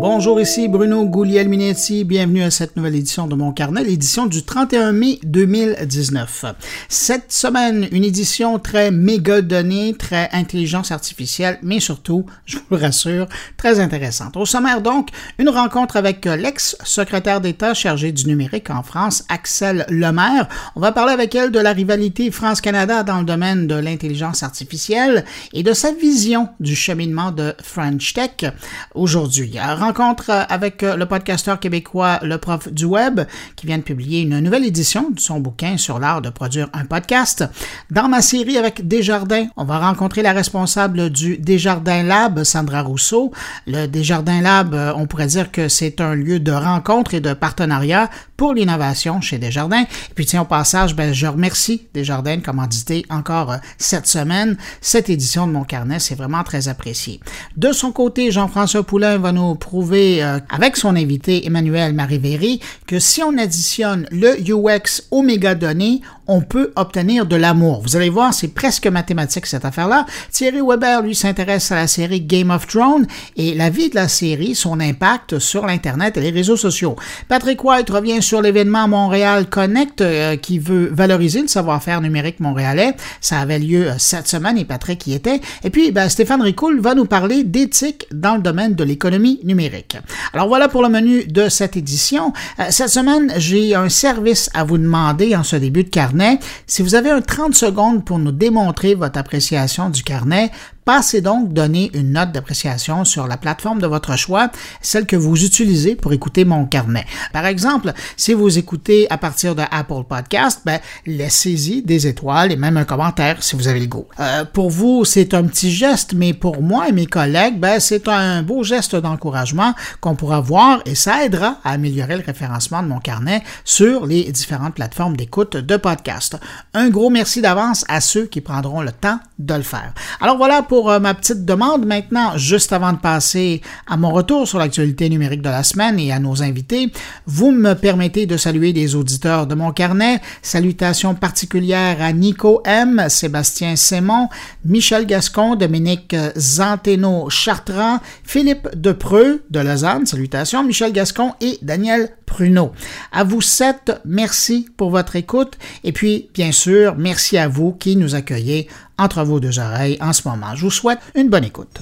Bonjour, ici Bruno Guglielminetti. Bienvenue à cette nouvelle édition de mon carnet, l'édition du 31 mai 2019. Cette semaine, une édition très méga donnée, très intelligence artificielle, mais surtout, je vous rassure, très intéressante. Au sommaire donc, une rencontre avec l'ex-secrétaire d'État chargé du numérique en France, Axel Lemaire. On va parler avec elle de la rivalité France-Canada dans le domaine de l'intelligence artificielle et de sa vision du cheminement de French Tech aujourd'hui. Rencontre avec le podcasteur québécois Le Prof du Web qui vient de publier une nouvelle édition de son bouquin sur l'art de produire un podcast. Dans ma série avec Desjardins, on va rencontrer la responsable du Desjardins Lab, Sandra Rousseau. Le Desjardins Lab, on pourrait dire que c'est un lieu de rencontre et de partenariat pour l'innovation chez Desjardins. Et puis tiens, au passage, ben, je remercie Desjardins de commanditer encore cette semaine cette édition de mon carnet. C'est vraiment très apprécié. De son côté, Jean-François Poulain va nous prouver, euh, avec son invité Emmanuel Marivéry, que si on additionne le UX aux mégadonnées, on peut obtenir de l'amour. Vous allez voir, c'est presque mathématique cette affaire-là. Thierry Weber, lui, s'intéresse à la série Game of Thrones et la vie de la série, son impact sur l'Internet et les réseaux sociaux. Patrick White revient sur l'événement Montréal Connect euh, qui veut valoriser le savoir-faire numérique montréalais. Ça avait lieu euh, cette semaine et Patrick y était. Et puis, ben, Stéphane Ricoul va nous parler d'éthique dans le domaine de l'économie numérique. Alors voilà pour le menu de cette édition. Euh, cette semaine, j'ai un service à vous demander en ce début de carnet si vous avez un 30 secondes pour nous démontrer votre appréciation du carnet, Passez donc donner une note d'appréciation sur la plateforme de votre choix, celle que vous utilisez pour écouter mon carnet. Par exemple, si vous écoutez à partir de Apple Podcast, ben, laissez-y des étoiles et même un commentaire si vous avez le goût. Euh, pour vous, c'est un petit geste, mais pour moi et mes collègues, ben, c'est un beau geste d'encouragement qu'on pourra voir et ça aidera à améliorer le référencement de mon carnet sur les différentes plateformes d'écoute de podcast. Un gros merci d'avance à ceux qui prendront le temps de le faire. Alors voilà pour euh, ma petite demande. Maintenant, juste avant de passer à mon retour sur l'actualité numérique de la semaine et à nos invités, vous me permettez de saluer des auditeurs de mon carnet. Salutations particulières à Nico M, Sébastien Sémon, Michel Gascon, Dominique Zanteno Chartrand, Philippe Depreux de Lausanne, salutations, Michel Gascon et Daniel À vous sept, merci pour votre écoute et puis, bien sûr, merci à vous qui nous accueillez entre vos deux oreilles en ce moment. Je vous souhaite une bonne écoute.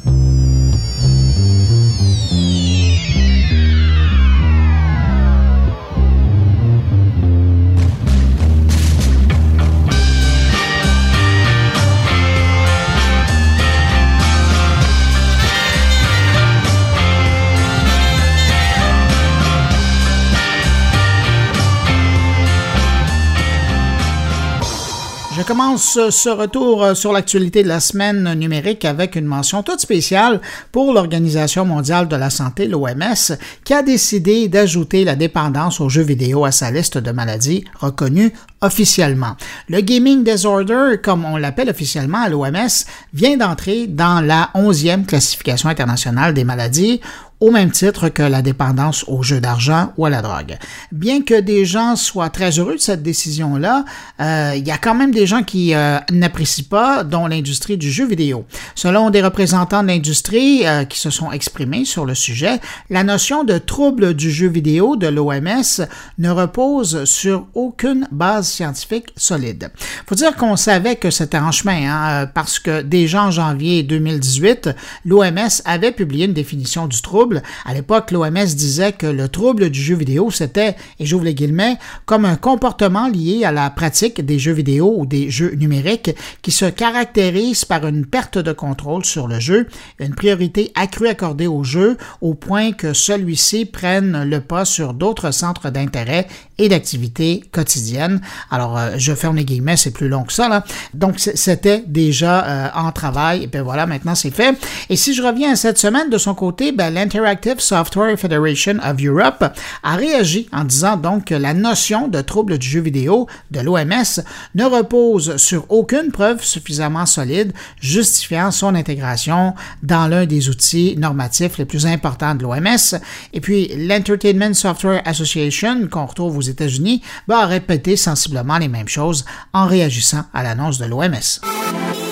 Commence ce retour euh, sur l'actualité de la semaine numérique avec une mention toute spéciale pour l'Organisation mondiale de la santé, l'OMS, qui a décidé d'ajouter la dépendance aux jeux vidéo à sa liste de maladies reconnues officiellement. Le gaming disorder, comme on l'appelle officiellement à l'OMS, vient d'entrer dans la 11e classification internationale des maladies au même titre que la dépendance aux jeux d'argent ou à la drogue. Bien que des gens soient très heureux de cette décision-là, euh, il y a quand même des gens qui euh, n'apprécient pas, dont l'industrie du jeu vidéo. Selon des représentants de l'industrie euh, qui se sont exprimés sur le sujet, la notion de trouble du jeu vidéo de l'OMS ne repose sur aucune base scientifique solide. Faut dire qu'on savait que c'était en chemin, hein, parce que déjà en janvier 2018, l'OMS avait publié une définition du trouble à l'époque, l'OMS disait que le trouble du jeu vidéo, c'était, et j'ouvre les guillemets, comme un comportement lié à la pratique des jeux vidéo ou des jeux numériques qui se caractérise par une perte de contrôle sur le jeu, une priorité accrue accordée au jeu au point que celui-ci prenne le pas sur d'autres centres d'intérêt et d'activité quotidienne. Alors, euh, je ferme les guillemets, c'est plus long que ça. Là. Donc, c'était déjà euh, en travail. Et puis voilà, maintenant c'est fait. Et si je reviens à cette semaine, de son côté, ben, l'Interactive Software Federation of Europe a réagi en disant donc que la notion de trouble du jeu vidéo de l'OMS ne repose sur aucune preuve suffisamment solide justifiant son intégration dans l'un des outils normatifs les plus importants de l'OMS. Et puis, l'Entertainment Software Association, qu'on retrouve aux États-Unis va répéter sensiblement les mêmes choses en réagissant à l'annonce de l'OMS.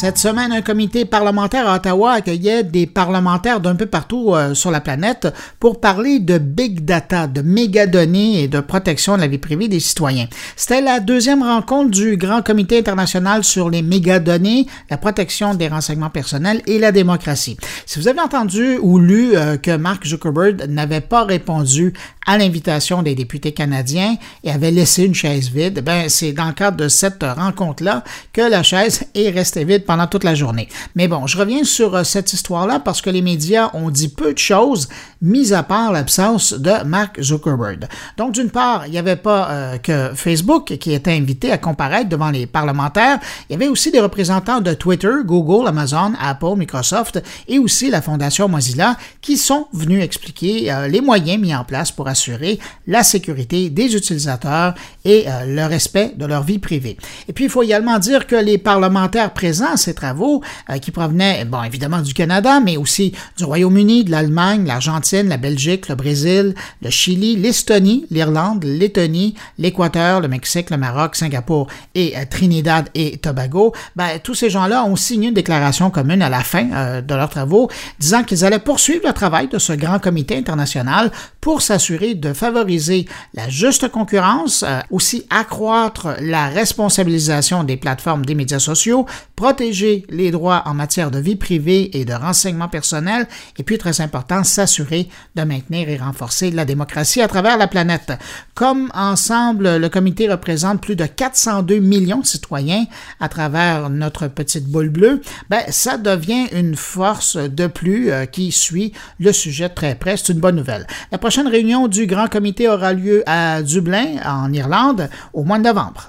Cette semaine, un comité parlementaire à Ottawa accueillait des parlementaires d'un peu partout euh, sur la planète pour parler de big data, de mégadonnées et de protection de la vie privée des citoyens. C'était la deuxième rencontre du Grand Comité international sur les mégadonnées, la protection des renseignements personnels et la démocratie. Si vous avez entendu ou lu euh, que Mark Zuckerberg n'avait pas répondu à l'invitation des députés canadiens et avait laissé une chaise vide, ben c'est dans le cadre de cette rencontre-là que la chaise est restée vide pendant toute la journée. Mais bon, je reviens sur euh, cette histoire-là parce que les médias ont dit peu de choses, mis à part l'absence de Mark Zuckerberg. Donc, d'une part, il n'y avait pas euh, que Facebook qui était invité à comparaître devant les parlementaires, il y avait aussi des représentants de Twitter, Google, Amazon, Apple, Microsoft et aussi la Fondation Mozilla qui sont venus expliquer euh, les moyens mis en place pour assurer la sécurité des utilisateurs et le respect de leur vie privée. Et puis, il faut également dire que les parlementaires présents ces travaux euh, qui provenaient, bon, évidemment du Canada, mais aussi du Royaume-Uni, de l'Allemagne, l'Argentine, la Belgique, le Brésil, le Chili, l'Estonie, l'Irlande, l'Lettonie, l'Équateur, le Mexique, le Maroc, Singapour et euh, Trinidad et Tobago, ben, tous ces gens-là ont signé une déclaration commune à la fin euh, de leurs travaux disant qu'ils allaient poursuivre le travail de ce grand comité international pour s'assurer de favoriser la juste concurrence, aussi accroître la responsabilisation des plateformes des médias sociaux, protéger les droits en matière de vie privée et de renseignement personnel, et puis très important, s'assurer de maintenir et renforcer la démocratie à travers la planète. Comme ensemble, le comité représente plus de 402 millions de citoyens à travers notre petite boule bleue, ben, ça devient une force de plus euh, qui suit le sujet très près. C'est une bonne nouvelle. La prochaine réunion du Grand Comité aura lieu à Dublin, en Irlande, au mois de novembre.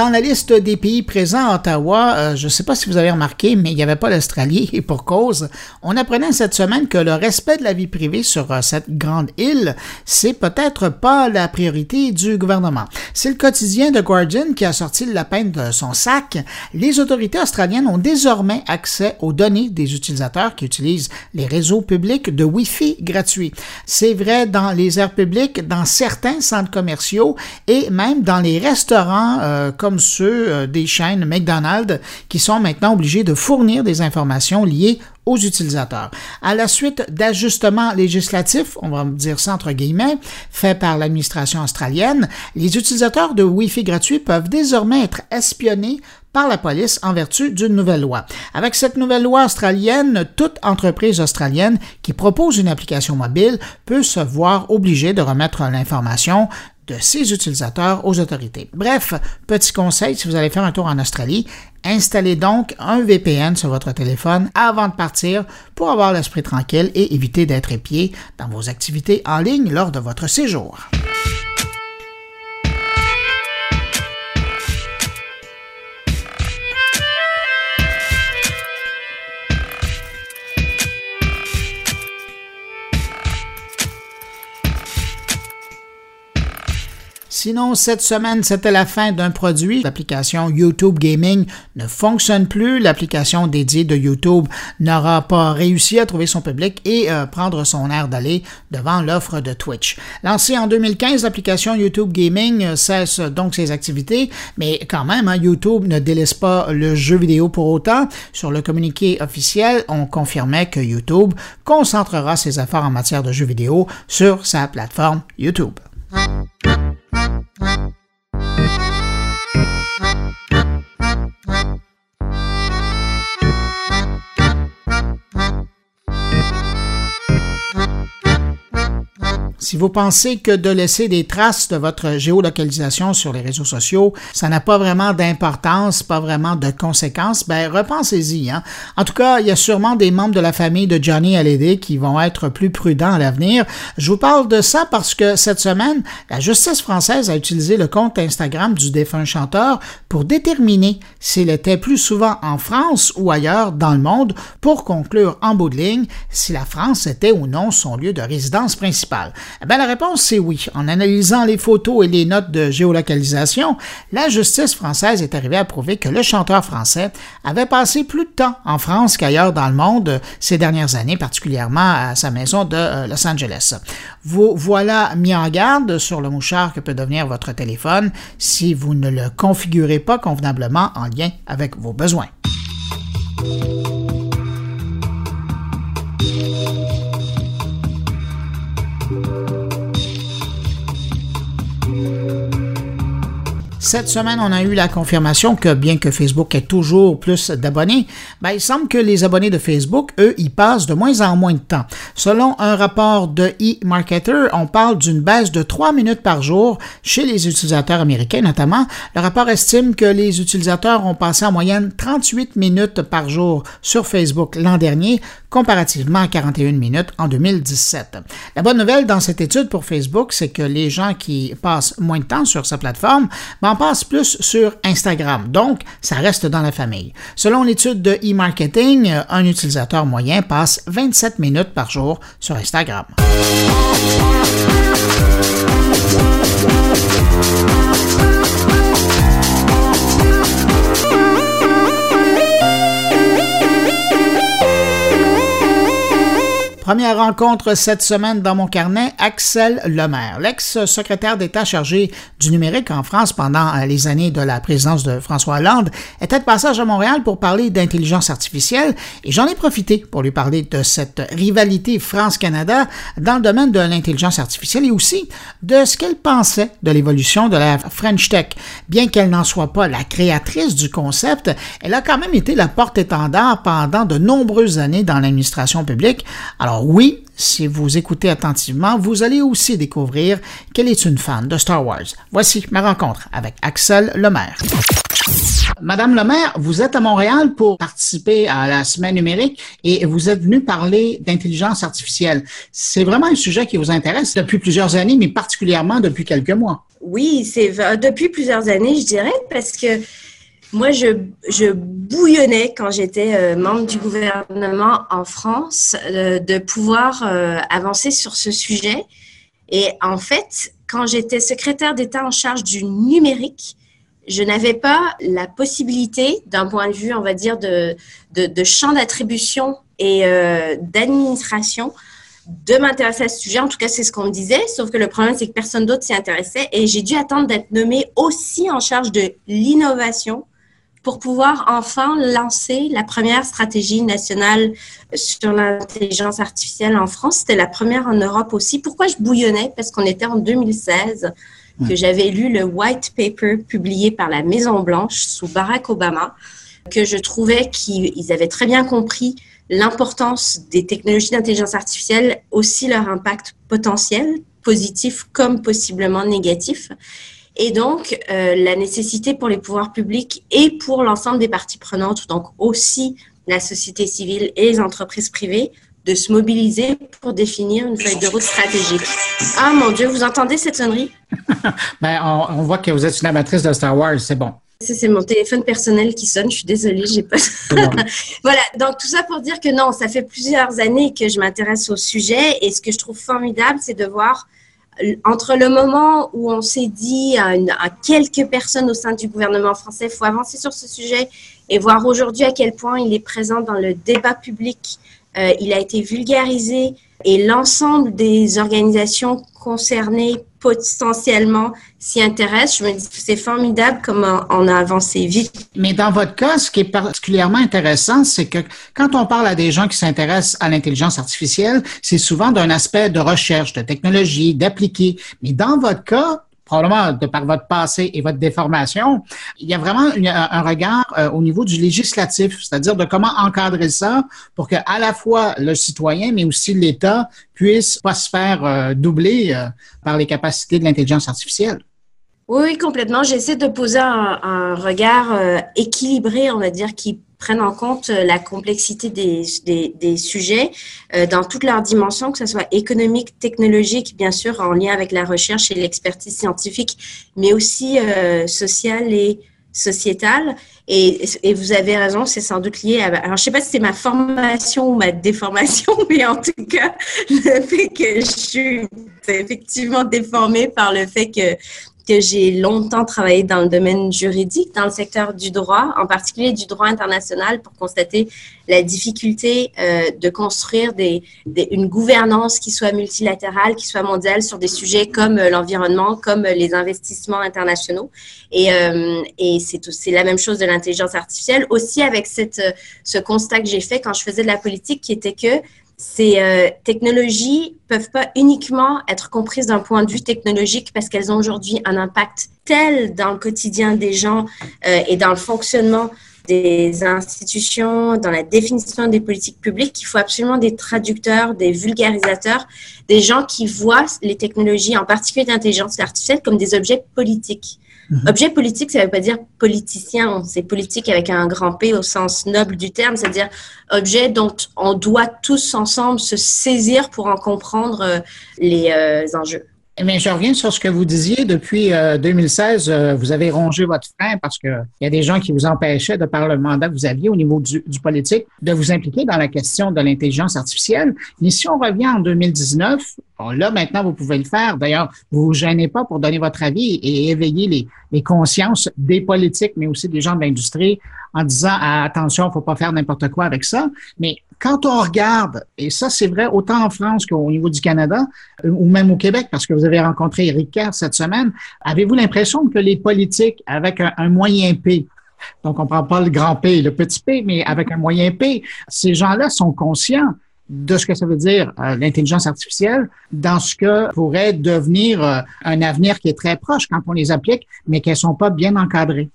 Dans la liste des pays présents à Ottawa, euh, je ne sais pas si vous avez remarqué, mais il n'y avait pas l'Australie et pour cause. On apprenait cette semaine que le respect de la vie privée sur euh, cette grande île, c'est peut-être pas la priorité du gouvernement. C'est le quotidien de Guardian qui a sorti le lapin de son sac. Les autorités australiennes ont désormais accès aux données des utilisateurs qui utilisent les réseaux publics de Wi-Fi gratuits. C'est vrai dans les aires publiques, dans certains centres commerciaux et même dans les restaurants euh, ceux euh, des chaînes McDonald's qui sont maintenant obligés de fournir des informations liées aux utilisateurs. À la suite d'ajustements législatifs, on va dire ça entre guillemets, faits par l'administration australienne, les utilisateurs de Wi-Fi gratuits peuvent désormais être espionnés par la police en vertu d'une nouvelle loi. Avec cette nouvelle loi australienne, toute entreprise australienne qui propose une application mobile peut se voir obligée de remettre l'information de ses utilisateurs aux autorités. Bref, petit conseil, si vous allez faire un tour en Australie, installez donc un VPN sur votre téléphone avant de partir pour avoir l'esprit tranquille et éviter d'être épié dans vos activités en ligne lors de votre séjour. Sinon, cette semaine, c'était la fin d'un produit. L'application YouTube Gaming ne fonctionne plus. L'application dédiée de YouTube n'aura pas réussi à trouver son public et euh, prendre son air d'aller devant l'offre de Twitch. Lancée en 2015, l'application YouTube Gaming euh, cesse donc ses activités, mais quand même, hein, YouTube ne délaisse pas le jeu vidéo pour autant. Sur le communiqué officiel, on confirmait que YouTube concentrera ses efforts en matière de jeux vidéo sur sa plateforme YouTube. What? Si vous pensez que de laisser des traces de votre géolocalisation sur les réseaux sociaux, ça n'a pas vraiment d'importance, pas vraiment de conséquences, ben repensez-y. Hein? En tout cas, il y a sûrement des membres de la famille de Johnny Hallyday qui vont être plus prudents à l'avenir. Je vous parle de ça parce que cette semaine, la justice française a utilisé le compte Instagram du défunt chanteur pour déterminer s'il était plus souvent en France ou ailleurs dans le monde pour conclure en bout de ligne si la France était ou non son lieu de résidence principale. Eh bien, la réponse c'est oui. En analysant les photos et les notes de géolocalisation, la justice française est arrivée à prouver que le chanteur français avait passé plus de temps en France qu'ailleurs dans le monde ces dernières années, particulièrement à sa maison de euh, Los Angeles. Vous voilà mis en garde sur le mouchard que peut devenir votre téléphone si vous ne le configurez pas convenablement en lien avec vos besoins. Cette semaine, on a eu la confirmation que bien que Facebook ait toujours plus d'abonnés, ben, il semble que les abonnés de Facebook, eux, y passent de moins en moins de temps. Selon un rapport de eMarketer, on parle d'une baisse de 3 minutes par jour chez les utilisateurs américains notamment. Le rapport estime que les utilisateurs ont passé en moyenne 38 minutes par jour sur Facebook l'an dernier, comparativement à 41 minutes en 2017. La bonne nouvelle dans cette étude pour Facebook, c'est que les gens qui passent moins de temps sur sa plateforme en passent plus sur Instagram. Donc, ça reste dans la famille. Selon l'étude de e-marketing, un utilisateur moyen passe 27 minutes par jour sur Instagram. Première rencontre cette semaine dans mon carnet, Axel Lemaire, l'ex-secrétaire d'État chargé du numérique en France pendant euh, les années de la présidence de François Hollande, était de passage à Montréal pour parler d'intelligence artificielle et j'en ai profité pour lui parler de cette rivalité France-Canada dans le domaine de l'intelligence artificielle et aussi de ce qu'elle pensait de l'évolution de la French Tech. Bien qu'elle n'en soit pas la créatrice du concept, elle a quand même été la porte-étendard pendant de nombreuses années dans l'administration publique. Alors oui, si vous écoutez attentivement, vous allez aussi découvrir qu'elle est une fan de Star Wars. Voici ma rencontre avec Axel Lemaire. Madame Lemaire, vous êtes à Montréal pour participer à la semaine numérique et vous êtes venu parler d'intelligence artificielle. C'est vraiment un sujet qui vous intéresse depuis plusieurs années, mais particulièrement depuis quelques mois. Oui, c'est depuis plusieurs années, je dirais, parce que moi, je, bouillonnais quand j'étais euh, membre du gouvernement en France euh, de pouvoir euh, avancer sur ce sujet. Et en fait, quand j'étais secrétaire d'État en charge du numérique, je n'avais pas la possibilité, d'un point de vue, on va dire, de, de, de champ d'attribution et d'administration, de m'intéresser à ce sujet. En tout cas, c'est ce qu'on me disait. Sauf que le problème, c'est que personne d'autre s'y intéressait. Et j'ai dû attendre d'être nommée aussi en charge de l'innovation pour pouvoir enfin lancer la première stratégie nationale sur l'intelligence artificielle en France. C'était la première en Europe aussi. Pourquoi je bouillonnais? Parce qu'on était en 2016 que j'avais lu le white paper publié par la Maison Blanche sous Barack Obama, que je trouvais qu'ils avaient très bien compris l'importance des technologies d'intelligence artificielle, aussi leur impact potentiel, positif comme possiblement négatif et donc euh, la nécessité pour les pouvoirs publics et pour l'ensemble des parties prenantes, donc aussi la société civile et les entreprises privées, de se mobiliser pour définir une feuille de route stratégique. Ah mon Dieu, vous entendez cette sonnerie? Ben, on, voit que vous êtes une amatrice de Star Wars, c'est bon. C'est mon téléphone personnel qui sonne. Je suis désolée, j'ai pas. voilà. Donc tout ça pour dire que non, ça fait plusieurs années que je m'intéresse au sujet et ce que je trouve formidable, c'est de voir entre le moment où on s'est dit à, quelques personnes au sein du gouvernement français, il faut avancer sur ce sujet et voir aujourd'hui à quel point il est présent dans le débat public, euh, il a été vulgarisé et l'ensemble des organisations concernées potentiellement s'y intéressent. Je me dis c'est formidable comment on a avancé vite. Mais dans votre cas, ce qui est particulièrement intéressant, c'est que quand on parle à des gens qui s'intéressent à l'intelligence artificielle, c'est souvent d'un aspect de recherche, de technologie, d'appliquer. Mais dans votre cas, probablement de par votre passé et votre déformation, il y a vraiment un regard euh, au niveau du législatif, c'est-à-dire de comment encadrer ça pour que à la fois le citoyen, mais aussi l'État puisse pas se faire euh, doubler euh, par les capacités de l'intelligence artificielle. Oui, complètement. J'essaie de poser un, regard équilibré, on va dire, qui prenne en compte la complexité des, sujets dans toutes leurs dimensions, que ce soit économique, technologique, bien sûr, en lien avec la recherche et l'expertise scientifique, mais aussi euh, sociale et sociétale. Et, et, vous avez raison, c'est sans doute lié à. Alors, je sais pas si c'est ma formation ou ma déformation, mais en tout cas, le fait que je suis effectivement déformée par le fait que que j'ai longtemps travaillé dans le domaine juridique, dans le secteur du droit, en particulier du droit international, pour constater la difficulté euh, de construire une gouvernance qui soit multilatérale, qui soit mondiale sur des sujets comme euh, l'environnement, comme euh, les investissements internationaux. Et, c'est la même chose de l'intelligence artificielle, aussi avec ce constat que j'ai fait quand je faisais de la politique, qui était que ces euh, technologies peuvent pas uniquement être comprises d'un point de vue technologique parce qu'elles ont aujourd'hui un impact tel dans le quotidien des gens euh, et dans le fonctionnement des institutions, dans la définition des politiques publiques, qu'il faut absolument des traducteurs, des vulgarisateurs, des gens qui voient les technologies, en particulier d'intelligence artificielle, comme des objets politiques. Mhm. Objet politique, ça ne veut pas dire politicien, c'est politique avec un grand P au sens noble du terme, c'est-à-dire objet dont on doit tous ensemble se saisir pour en comprendre euh, les euh, enjeux. Mais je reviens sur ce que vous disiez. Depuis 2016, euh, vous avez rongé votre frein parce qu'il y a des gens qui vous empêchaient, de par le mandat que vous aviez au niveau du, du politique, de vous impliquer dans la question de l'intelligence artificielle. Mais si on revient en 2019, Bon, là, maintenant, vous pouvez le faire. D'ailleurs, vous vous gênez pas pour donner votre avis et éveiller les, les consciences des politiques, mais aussi des gens de l'industrie en disant ah, attention, faut pas faire n'importe quoi avec ça. Mais quand on regarde, et ça c'est vrai autant en France qu'au niveau du Canada euh, ou même au Québec, parce que vous avez rencontré Eric Kerr cette semaine, avez-vous l'impression que les politiques avec un, moyen P, donc on prend pas le grand P, le petit P, mais avec un moyen P, ces gens-là sont conscients de ce que ça veut dire euh, l'intelligence artificielle dans ce que pourrait devenir euh, un avenir qui est très proche quand on les applique, mais qu'elles sont pas bien encadrées?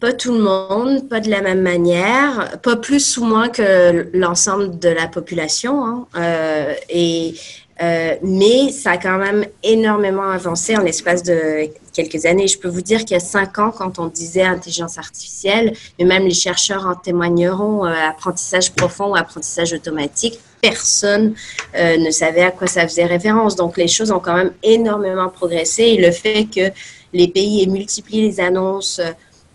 Pas tout le monde, pas de la même manière, pas plus ou moins que l'ensemble de la population. Hein. Euh, et euh, mais ça a quand même énormément avancé en l'espace de quelques années. Je peux vous dire qu'il y a cinq ans, quand on disait intelligence artificielle, et même les chercheurs en témoigneront, euh, apprentissage profond ou apprentissage automatique, personne ne savait à quoi ça faisait référence. Donc les choses ont quand même énormément progressé et le fait que les pays aient multiplié les annonces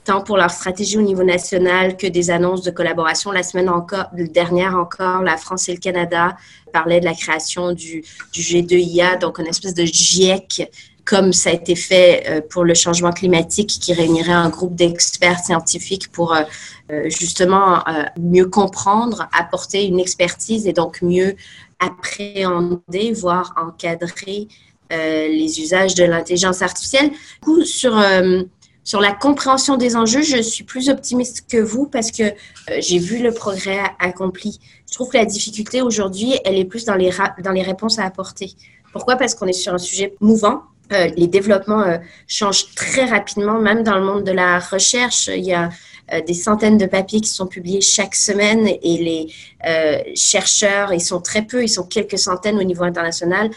tant pour leur stratégie au niveau national que des annonces de collaboration. La semaine dernière encore, la France et le Canada parlaient de la création du, du G2IA, donc une espèce de GIEC comme ça a été fait euh, pour le changement climatique, qui réunirait un groupe d'experts scientifiques pour euh, euh, justement mieux comprendre, apporter une expertise et donc mieux appréhender, voire encadrer les usages de l'intelligence artificielle. Du coup, sur sur la compréhension des enjeux, je suis plus optimiste que vous parce que euh, j'ai vu le progrès accompli. Je trouve que la difficulté aujourd'hui, elle est plus dans les, dans les réponses à apporter. Pourquoi? Parce qu'on est sur un sujet mouvant. Euh, les développements euh, changent très rapidement, même dans le monde de la recherche. Il y a des centaines de papiers qui sont publiés chaque semaine et les chercheurs, ils sont très peu, ils sont quelques centaines au niveau international,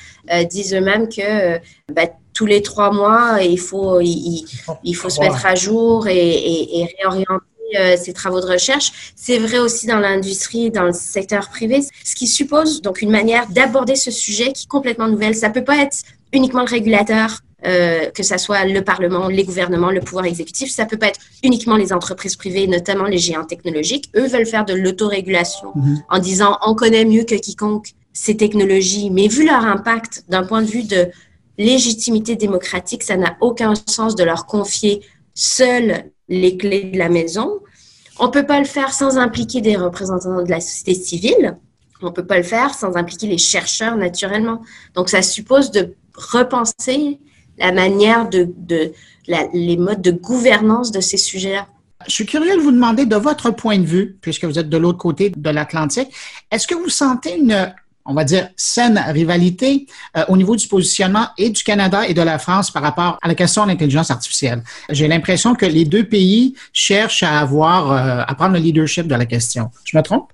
disent eux-mêmes que bah, tous les trois mois, il faut, il, il faut se mettre à jour et, et, et réorienter euh, ses travaux de recherche. C'est vrai aussi dans l'industrie, dans le secteur privé, ce qui suppose donc une manière d'aborder ce sujet qui est complètement nouvelle. Ça peut pas être uniquement le régulateur, euh, que ça soit le Parlement, les gouvernements, le pouvoir exécutif. Ça peut pas être uniquement les entreprises privées, notamment les géants technologiques. Eux veulent faire de l'autorégulation mm-hmm. en disant on connaît mieux que quiconque ces technologies, mais vu leur impact d'un point de vue de légitimité démocratique, ça n'a aucun sens de leur confier seuls les clés de la maison. On ne peut pas le faire sans impliquer des représentants de la société civile. On ne peut pas le faire sans impliquer les chercheurs naturellement. Donc, ça suppose de repenser la manière de, de les modes de gouvernance de ces sujets-là. Je suis curieux de vous demander, de votre point de vue, puisque vous êtes de l'autre côté de l'Atlantique, est-ce que vous sentez une on va dire, saine rivalité euh, au niveau du positionnement et du Canada et de la France par rapport à la question de l'intelligence artificielle? J'ai l'impression que les deux pays cherchent à avoir, euh, à prendre le leadership de la question. Je me trompe?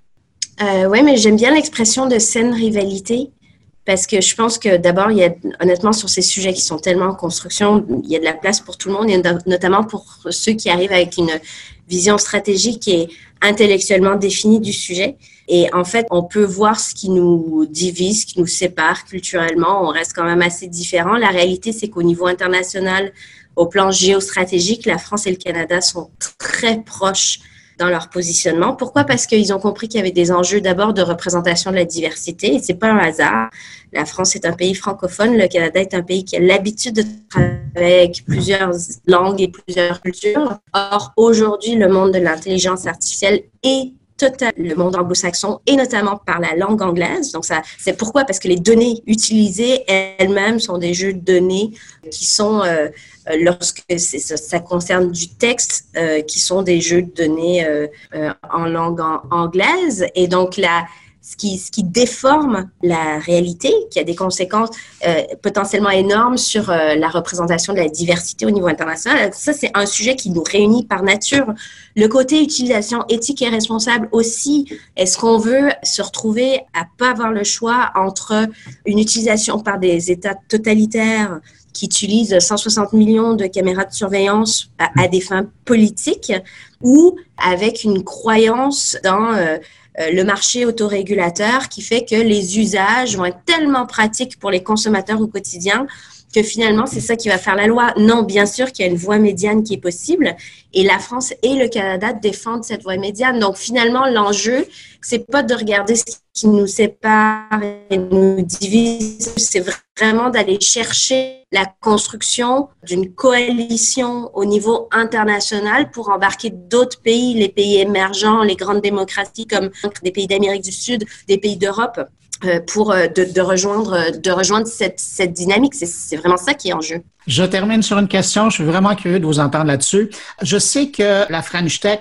Euh, oui, mais j'aime bien l'expression de saine rivalité parce que je pense que d'abord, il y a honnêtement sur ces sujets qui sont tellement en construction, il y a de la place pour tout le monde, et notamment pour ceux qui arrivent avec une vision stratégique et intellectuellement définie du sujet. Et en fait, on peut voir ce qui nous divise, ce qui nous sépare culturellement. On reste quand même assez différents. La réalité, c'est qu'au niveau international, au plan géostratégique, la France et le Canada sont très proches dans leur positionnement. Pourquoi? Parce qu'ils ont compris qu'il y avait des enjeux d'abord de représentation de la diversité. Et c'est pas un hasard. La France est un pays francophone. Le Canada est un pays qui a l'habitude de travailler avec plusieurs langues et plusieurs cultures. Or, aujourd'hui, le monde de l'intelligence artificielle est le monde anglo-saxon et notamment par la langue anglaise. Donc, ça, c'est pourquoi? Parce que les données utilisées elles-mêmes sont des jeux de données qui sont, euh, euh, lorsque ça, ça, concerne du texte, euh, qui sont des jeux de données en langue anglaise. Et donc, la, ce qui, déforme la réalité, qui a des conséquences euh, potentiellement énormes sur euh, la représentation de la diversité au niveau international. Ça, c'est un sujet qui nous réunit par nature. Le côté utilisation éthique et responsable aussi, est-ce qu'on veut se retrouver à pas avoir le choix entre une utilisation par des États totalitaires qui utilisent 160 millions de caméras de surveillance à, des fins politiques ou avec une croyance dans euh, le marché autorégulateur qui fait que les usages vont être tellement pratiques pour les consommateurs au quotidien que finalement, c'est ça qui va faire la loi. Non, bien sûr qu'il y a une voie médiane qui est possible et la France et le Canada défendent cette voie médiane. Donc, finalement, l'enjeu, c'est pas de regarder ce qui nous sépare et nous divise, c'est vraiment d'aller chercher la construction d'une coalition au niveau international pour embarquer d'autres pays, les pays émergents, les grandes démocraties comme des pays d'Amérique du Sud, des pays d'Europe, pour euh, de, de, rejoindre, de rejoindre cette, cette dynamique. C'est vraiment ça qui est en jeu. Je termine sur une question. Je suis vraiment curieux de vous entendre là-dessus. Je sais que la French Tech,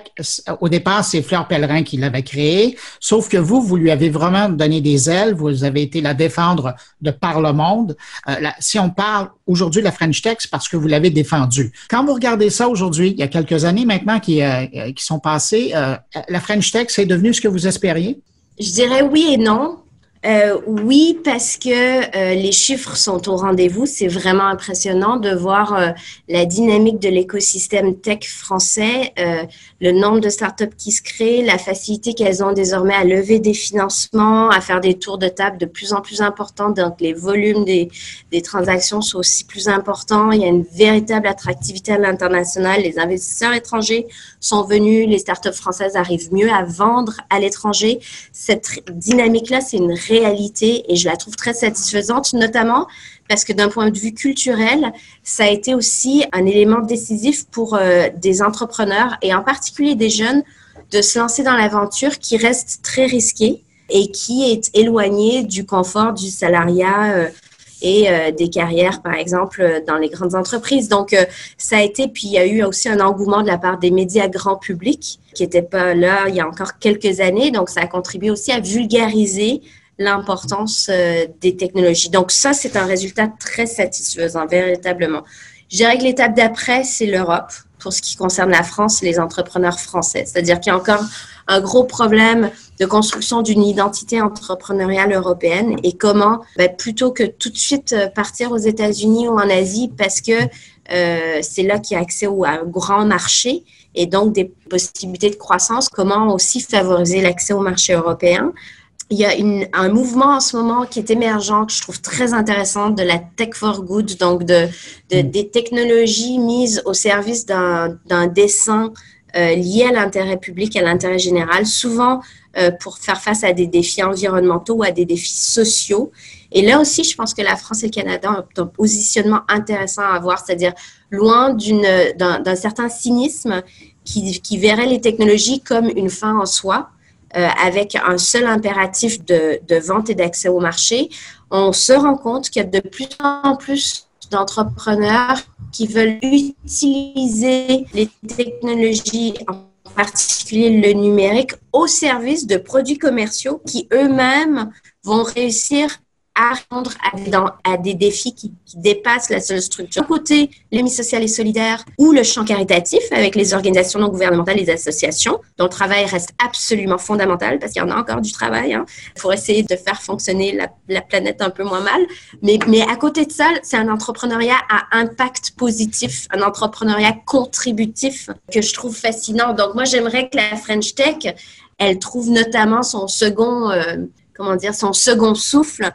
au départ, c'est Fleur Pellerin qui l'avait créée, sauf que vous, vous lui avez vraiment donné des ailes. Vous avez été la défendre de par le monde. Euh, si on parle aujourd'hui de la French Tech, c'est parce que vous l'avez défendue. Quand vous regardez ça aujourd'hui, il y a quelques années maintenant qui, qui sont passées, la French Tech, c'est devenu ce que vous espériez? Je dirais oui et non. Euh, oui, parce que euh, les chiffres sont au rendez-vous. C'est vraiment impressionnant de voir euh, la dynamique de l'écosystème tech français, le nombre de startups qui se créent, la facilité qu'elles ont désormais à lever des financements, à faire des tours de table de plus en plus importants. Donc, les volumes des, des transactions sont aussi plus importants. Il y a une véritable attractivité à l'international. Les investisseurs étrangers sont venus. Les startups françaises arrivent mieux à vendre à l'étranger. Cette dynamique-là, c'est une réalité et je la trouve très satisfaisante, notamment parce que d'un point de vue culturel, ça a été aussi un élément décisif pour euh, des entrepreneurs et en particulier des jeunes de se lancer dans l'aventure qui reste très risquée et qui est éloignée du confort du salariat euh, et euh, des carrières, par exemple, dans les grandes entreprises. Donc, ça a été, puis il y a eu aussi un engouement de la part des médias grand public qui n'étaient pas là il y a encore quelques années. Donc, ça a contribué aussi à vulgariser l'importance euh, des technologies. Donc ça, c'est un résultat très satisfaisant, véritablement. Je dirais que l'étape d'après, c'est l'Europe pour ce qui concerne la France, les entrepreneurs français. C'est-à-dire qu'il y a encore un gros problème de construction d'une identité entrepreneuriale européenne et comment, ben, plutôt que tout de suite euh, partir aux États-Unis ou en Asie parce que euh, c'est là qu'il y a accès à un grand marché et donc des possibilités de croissance, comment aussi favoriser l'accès au marché européen il y a une, un mouvement en ce moment qui est émergent, que je trouve très intéressant, de la tech for good, donc de, de mm. des technologies mises au service d'un dessin euh, à l'intérêt public, à l'intérêt général, souvent euh, pour faire face à des défis environnementaux ou à des défis sociaux. Et là aussi, je pense que la France et le Canada ont un positionnement intéressant à avoir, c'est-à-dire loin d'un certain cynisme qui, verrait les technologies comme une fin en soi euh, avec un seul impératif de vente et d'accès au marché, on se rend compte qu'il y a de plus en plus d'entrepreneurs qui veulent utiliser les technologies, en particulier le numérique, au service de produits commerciaux qui eux-mêmes vont réussir à répondre à des, défis qui, dépassent la seule structure. D'un côté, l'émis social et solidaire ou le champ caritatif avec les organisations non gouvernementales, les associations, dont le travail reste absolument fondamental parce qu'il y en a encore du travail hein, pour essayer de faire fonctionner la, planète un peu moins mal. Mais, à côté de ça, c'est un entrepreneuriat à impact positif, un entrepreneuriat contributif que je trouve fascinant. Donc moi, j'aimerais que la French Tech, elle trouve notamment son second, euh, comment dire, son second souffle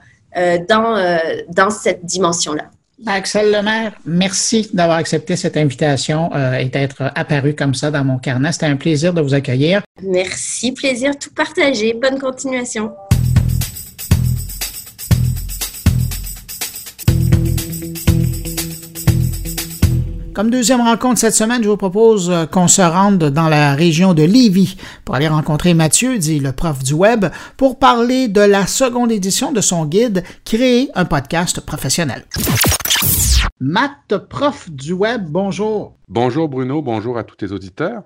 dans, euh, dans cette dimension-là. Axel Lemaire, merci d'avoir accepté cette invitation euh, et d'être apparu comme ça dans mon carnet. C'était un plaisir de vous accueillir. Merci, plaisir tout partagé. Bonne continuation. Comme deuxième rencontre cette semaine, je vous propose euh, qu'on se rende dans la région de Lévis pour aller rencontrer Mathieu, dit le prof du web, pour parler de la seconde édition de son guide Créer un podcast professionnel. Matt, prof du web, bonjour. Bonjour Bruno, bonjour à tous tes auditeurs.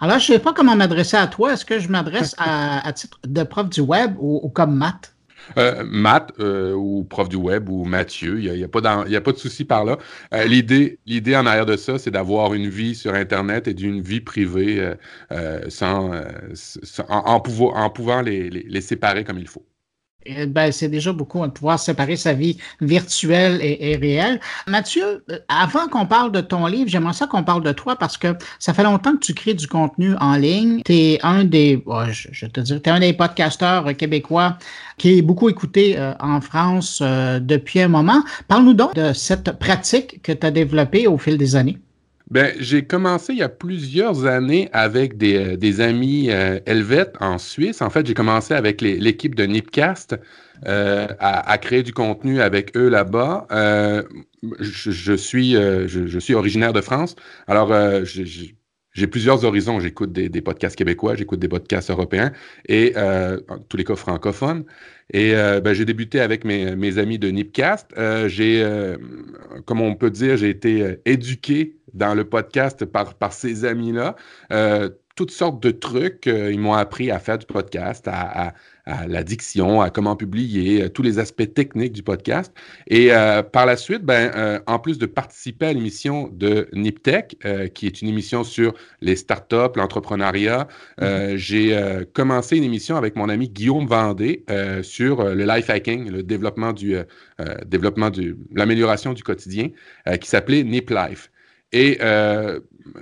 Alors, je ne sais pas comment m'adresser à toi. Est-ce que je m'adresse à, titre de prof du web ou comme Matt? Euh, Matt euh, ou prof du web ou Mathieu, il n'y a, a, pas de souci par là. Euh, l'idée, l'idée en arrière de ça, c'est d'avoir une vie sur Internet et d'une vie privée sans, en, pouvant les séparer comme il faut. Eh ben, c'est déjà beaucoup de pouvoir séparer sa vie virtuelle et, réelle. Mathieu, euh, avant qu'on parle de ton livre, j'aimerais ça qu'on parle de toi parce que ça fait longtemps que tu crées du contenu en ligne. Tu es un des, je, te dis, es un des podcasteurs québécois qui est beaucoup écouté euh, en France euh, depuis un moment. Parle-nous donc de cette pratique que tu as développée au fil des années. Ben, j'ai commencé il y a plusieurs années avec des, euh, des amis euh, helvètes en Suisse. En fait, j'ai commencé avec l'équipe de Nipcast euh, à, créer du contenu avec eux là-bas. Euh, je, je, suis, je, je, suis originaire de France. Alors, j'ai plusieurs horizons. J'écoute des, podcasts québécois, j'écoute des podcasts européens et en tous les cas francophones. Et ben, j'ai débuté avec mes, amis de Nipcast. j'ai, comme on peut dire, j'ai été éduqué dans le podcast par, par ces amis-là. Euh, toutes sortes de trucs. Euh, ils m'ont appris à faire du podcast, à, à, à l'addiction, à comment publier, euh, tous les aspects techniques du podcast. Et euh, par la suite, ben, euh, en plus de participer à l'émission de Niptech, qui est une émission sur les startups, l'entrepreneuriat, mm-hmm. j'ai commencé une émission avec mon ami Guillaume Vendée sur le life hacking, le développement du développement du l'amélioration du quotidien, qui s'appelait Nip Life. Et euh,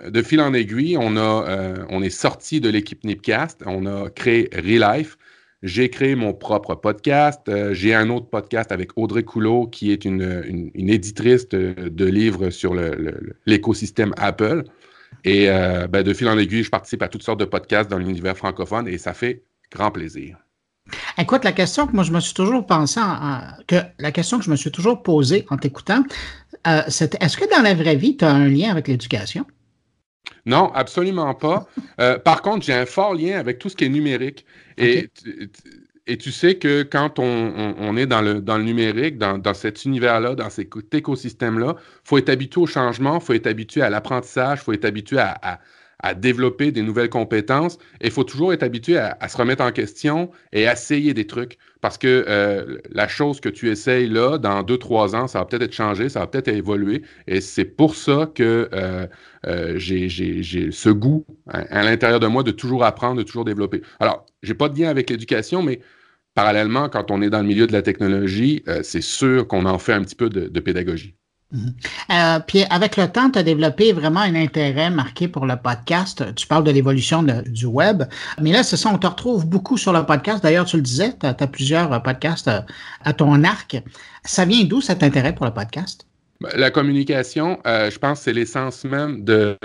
de fil en aiguille, on, a, euh, on est sorti de l'équipe Nipcast, on a créé Relife. J'ai créé mon propre podcast. Euh, j'ai un autre podcast avec Audrey Coulot, qui est une, une, éditrice de, livres sur l'écosystème Apple. Et ben, de fil en aiguille, je participe à toutes sortes de podcasts dans l'univers francophone et ça fait grand plaisir. Écoute, la question que moi je me suis toujours pensé, que la question que je me suis toujours posée en t'écoutant, euh, est-ce que dans la vraie vie, tu as un lien avec l'éducation? Non, absolument pas. Euh, par contre, j'ai un fort lien avec tout ce qui est numérique. Et, et tu sais que quand on, est dans le, dans le numérique, dans, dans cet univers-là, dans cet écosystème-là, il faut être habitué au changement, il faut être habitué à l'apprentissage, il faut être habitué à à développer des nouvelles compétences. Il faut toujours être habitué à, se remettre en question et essayer des trucs. Parce que euh, la chose que tu essayes là, dans deux, trois ans, ça va peut-être être changé, ça va peut-être évoluer. Et c'est pour ça que euh, euh, j'ai ce goût à, l'intérieur de moi de toujours apprendre, de toujours développer. Alors, j'ai pas de lien avec l'éducation, mais parallèlement, quand on est dans le milieu de la technologie, c'est sûr qu'on en fait un petit peu de pédagogie. Mhm. Euh, puis avec le temps, tu as développé vraiment un intérêt marqué pour le podcast. Tu parles de l'évolution du web. Mais là, c'est ça, on te retrouve beaucoup sur le podcast. D'ailleurs, tu le disais, tu as, plusieurs podcasts euh, à ton arc. Ça vient d'où cet intérêt pour le podcast? Ben, la communication, euh, je pense, c'est l'essence même de,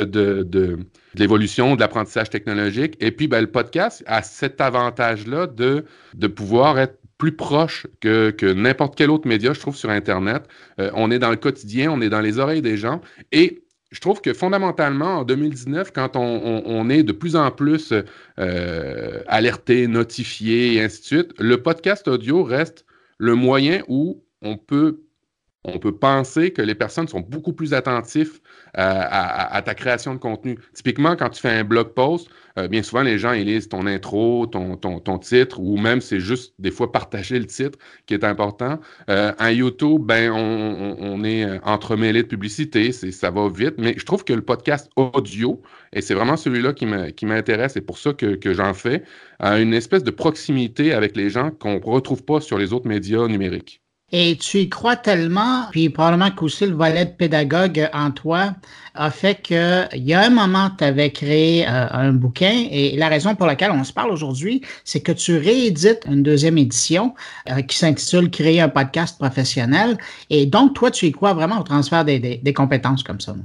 l'évolution, de l'apprentissage technologique. Et puis, ben, le podcast a cet avantage-là de pouvoir être plus proche que, que n'importe quel autre média, je trouve, sur Internet. Euh, on est dans le quotidien, on est dans les oreilles des gens. Et je trouve que fondamentalement, en 2019, quand on, on, est de plus en plus euh, alerté, notifié et ainsi de suite, le podcast audio reste le moyen où on peut on peut penser que les personnes sont beaucoup plus attentives à, ta création de contenu. Typiquement, quand tu fais un blog post, euh, bien souvent, les gens ils lisent ton intro, ton, titre, ou même c'est juste des fois partager le titre qui est important. Euh, un YouTube, ben, on, est euh, entremêlé de publicité, ça va vite, mais je trouve que le podcast audio, et c'est vraiment celui-là qui m'intéresse, et pour ça que, que j'en fais, a une espèce de proximité avec les gens qu'on ne retrouve pas sur les autres médias numériques. Et tu y crois tellement, puis probablement qu'aussi le volet de pédagogue en toi a fait qu'il y a un moment, tu avais créé euh, un bouquin et la raison pour laquelle on se parle aujourd'hui, c'est que tu réédites une deuxième édition euh, qui s'intitule Créer un podcast professionnel. Et donc, toi, tu y crois vraiment au transfert des, des, compétences comme ça.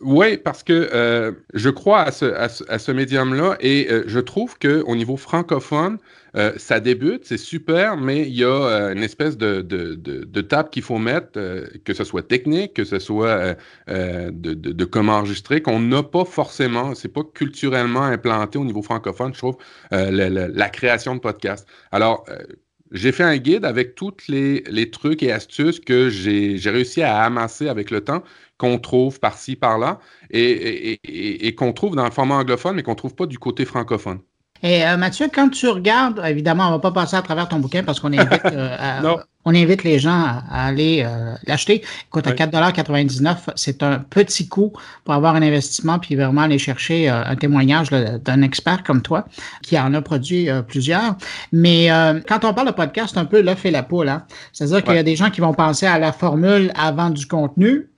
Oui, parce que euh, je crois à ce, à ce, médium-là et je trouve qu'au niveau francophone, euh, ça débute, c'est super, mais il y a euh, une espèce de, de, de, table qu'il faut mettre, euh, que ce soit technique, que ce soit de, comment enregistrer, qu'on n'a pas forcément, c'est pas culturellement implanté au niveau francophone, je trouve, la, création de podcasts. Alors, j'ai fait un guide avec tous les, les, trucs et astuces que j'ai réussi à amasser avec le temps, qu'on trouve par-ci, par-là, et, et, et qu'on trouve dans le format anglophone, mais qu'on ne trouve pas du côté francophone. Et euh, Mathieu, quand tu regardes, évidemment, on ne va pas passer à travers ton bouquin parce qu'on invite, euh, on invite les gens à, aller euh, l'acheter. Écoute, à 4,99 c'est un petit coût pour avoir un investissement puis vraiment aller chercher un témoignage d'un expert comme toi qui en a produit plusieurs. Mais quand on parle de podcast, c'est un peu l'œuf et la poule. Hein? C'est-à-dire qu'il y a des gens qui vont penser à la formule avant du contenu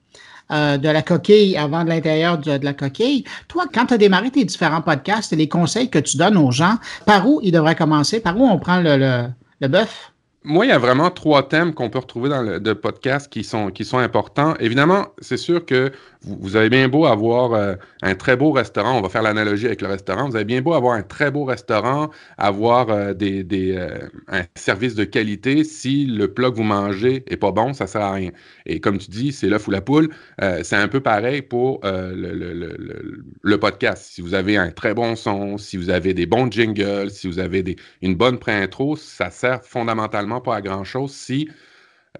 euh, de la coquille avant de l'intérieur de, la coquille. Toi, quand tu as démarré tes différents podcasts et les conseils que tu donnes aux gens, par où ils devraient commencer? Par où on prend le, le, le bœuf? Moi, il y a vraiment trois thèmes qu'on peut retrouver dans le podcast qui sont, qui sont importants. Évidemment, c'est sûr que vous, avez bien beau avoir euh, un très beau restaurant, on va faire l'analogie avec le restaurant, vous avez bien beau avoir un très beau restaurant, avoir euh, des, des euh, un service de qualité, si le plat que vous mangez est pas bon, ça sert à rien. Et comme tu dis, c'est l'œuf ou la poule, c'est un peu pareil pour le, le, le, le, podcast. Si vous avez un très bon son, si vous avez des bons jingles, si vous avez des, une bonne pré-intro, ça sert fondamentalement pas à grand-chose si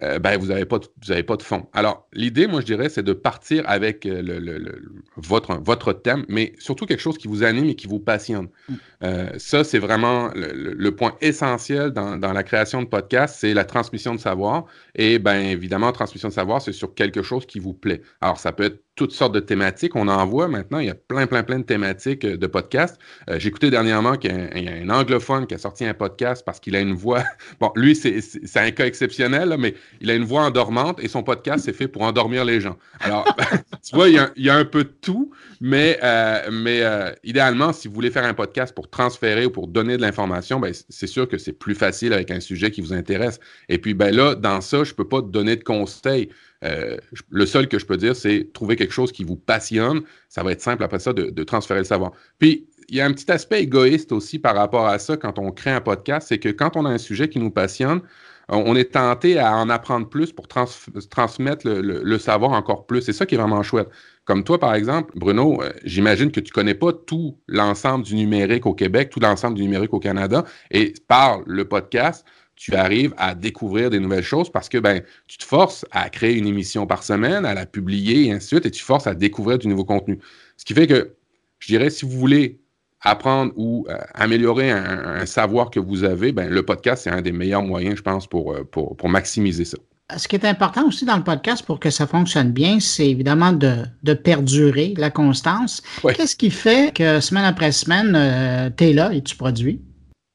euh, ben, vous n'avez pas, de, pas de fond. Alors, l'idée, moi, je dirais, c'est de partir avec euh, le, votre, votre thème, mais surtout quelque chose qui vous anime et qui vous passionne. Mm. Euh, ça, c'est vraiment le, point essentiel dans, dans, la création de podcast, c'est la transmission de savoir. Et bien, évidemment, transmission de savoir, c'est sur quelque chose qui vous plaît. Alors, ça peut être toutes sortes de thématiques. On en voit maintenant, il y a plein, plein, plein de thématiques euh, de podcasts. Euh, j'ai écouté dernièrement qu'il y, a un anglophone qui a sorti un podcast parce qu'il a une voix. Bon, lui, c'est un cas exceptionnel, mais il a une voix endormante et son podcast, c'est fait pour endormir les gens. Alors, tu vois, il y, a, un peu de tout, mais, euh, mais idéalement, si vous voulez faire un podcast pour transférer ou pour donner de l'information, ben, c'est sûr que c'est plus facile avec un sujet qui vous intéresse. Et puis, ben là, dans ça, je ne peux pas donner de conseils. Euh, le seul que je peux dire, c'est trouver quelque chose qui vous passionne. Ça va être simple après ça de, transférer le savoir. Puis, il y a un petit aspect égoïste aussi par rapport à ça quand on crée un podcast, c'est que quand on a un sujet qui nous passionne, on est tenté à en apprendre plus pour transmettre le, savoir encore plus. C'est ça qui est vraiment chouette. Comme toi, par exemple, Bruno, euh, j'imagine que tu ne connais pas tout l'ensemble du numérique au Québec, tout l'ensemble du numérique au Canada. Et par le podcast, tu arrives à découvrir des nouvelles choses parce que ben, tu te forces à créer une émission par semaine, à la publier et ainsi de suite, et tu forces à découvrir du nouveau contenu. Ce qui fait que, je dirais, si vous voulez apprendre ou euh, améliorer un, savoir que vous avez, ben, le podcast, c'est un des meilleurs moyens, je pense, pour, euh, pour, pour, maximiser ça. Ce qui est important aussi dans le podcast pour que ça fonctionne bien, c'est évidemment de, de, perdurer la constance. Qu'est-ce qui fait que semaine après semaine, euh, tu es là et tu produis?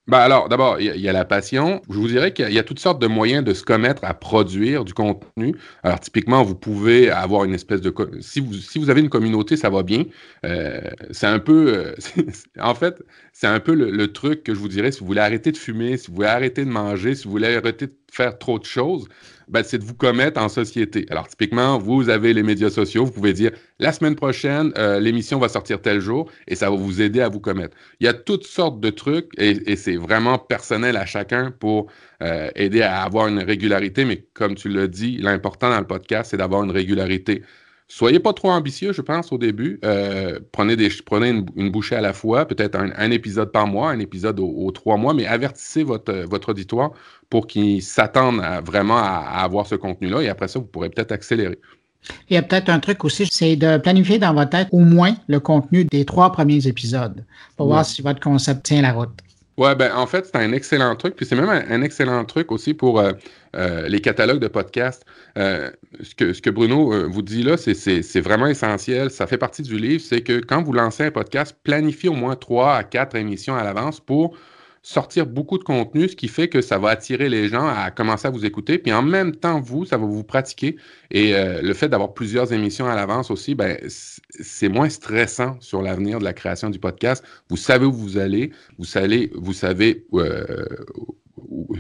Ben alors, d'abord, il y, a la passion. Je vous dirais qu'il y, a toutes sortes de moyens de se commettre à produire du contenu. Alors, typiquement, vous pouvez avoir une espèce de... Si vous, si vous avez une communauté, ça va bien. Euh, c'est un peu... Euh, en fait, c'est un peu le, truc que je vous dirais si vous voulez arrêter de fumer, si vous voulez arrêter de manger, si vous voulez arrêter de faire trop de choses, ben, c'est de vous commettre en société. Alors, typiquement, vous avez les médias sociaux, vous pouvez dire la semaine prochaine, euh, l'émission va sortir tel jour et ça va vous aider à vous commettre. Il y a toutes sortes de trucs et, c'est vraiment personnel à chacun pour euh, aider à avoir une régularité. Mais comme tu l'as dit, l'important dans le podcast, c'est d'avoir une régularité. Soyez pas trop ambitieux, je pense, au début. Euh, prenez, des, prenez une, bouchée à la fois, peut-être un, épisode par mois, un épisode aux, trois mois, mais avertissez votre, votre auditoire pour qu'ils s'attendent vraiment à, avoir ce contenu-là. Et après ça, vous pourrez peut-être accélérer. Il y a peut-être un truc aussi, c'est de planifier dans votre tête au moins le contenu des trois premiers épisodes pour voir si votre concept tient la route. Ouais, ben en fait, c'est un excellent truc. Puis c'est même un, excellent truc aussi pour euh, euh, les catalogues de podcasts. Euh, ce, que, ce que Bruno vous dit là, c'est vraiment essentiel. Ça fait partie du livre. C'est que quand vous lancez un podcast, planifiez au moins trois à quatre émissions à l'avance pour sortir beaucoup de contenu, ce qui fait que ça va attirer les gens à commencer à vous écouter. Puis en même temps, vous, ça va vous pratiquer. Et euh, le fait d'avoir plusieurs émissions à l'avance aussi, ben, c'est moins stressant sur l'avenir de la création du podcast. Vous savez où vous allez, vous savez, vous savez euh,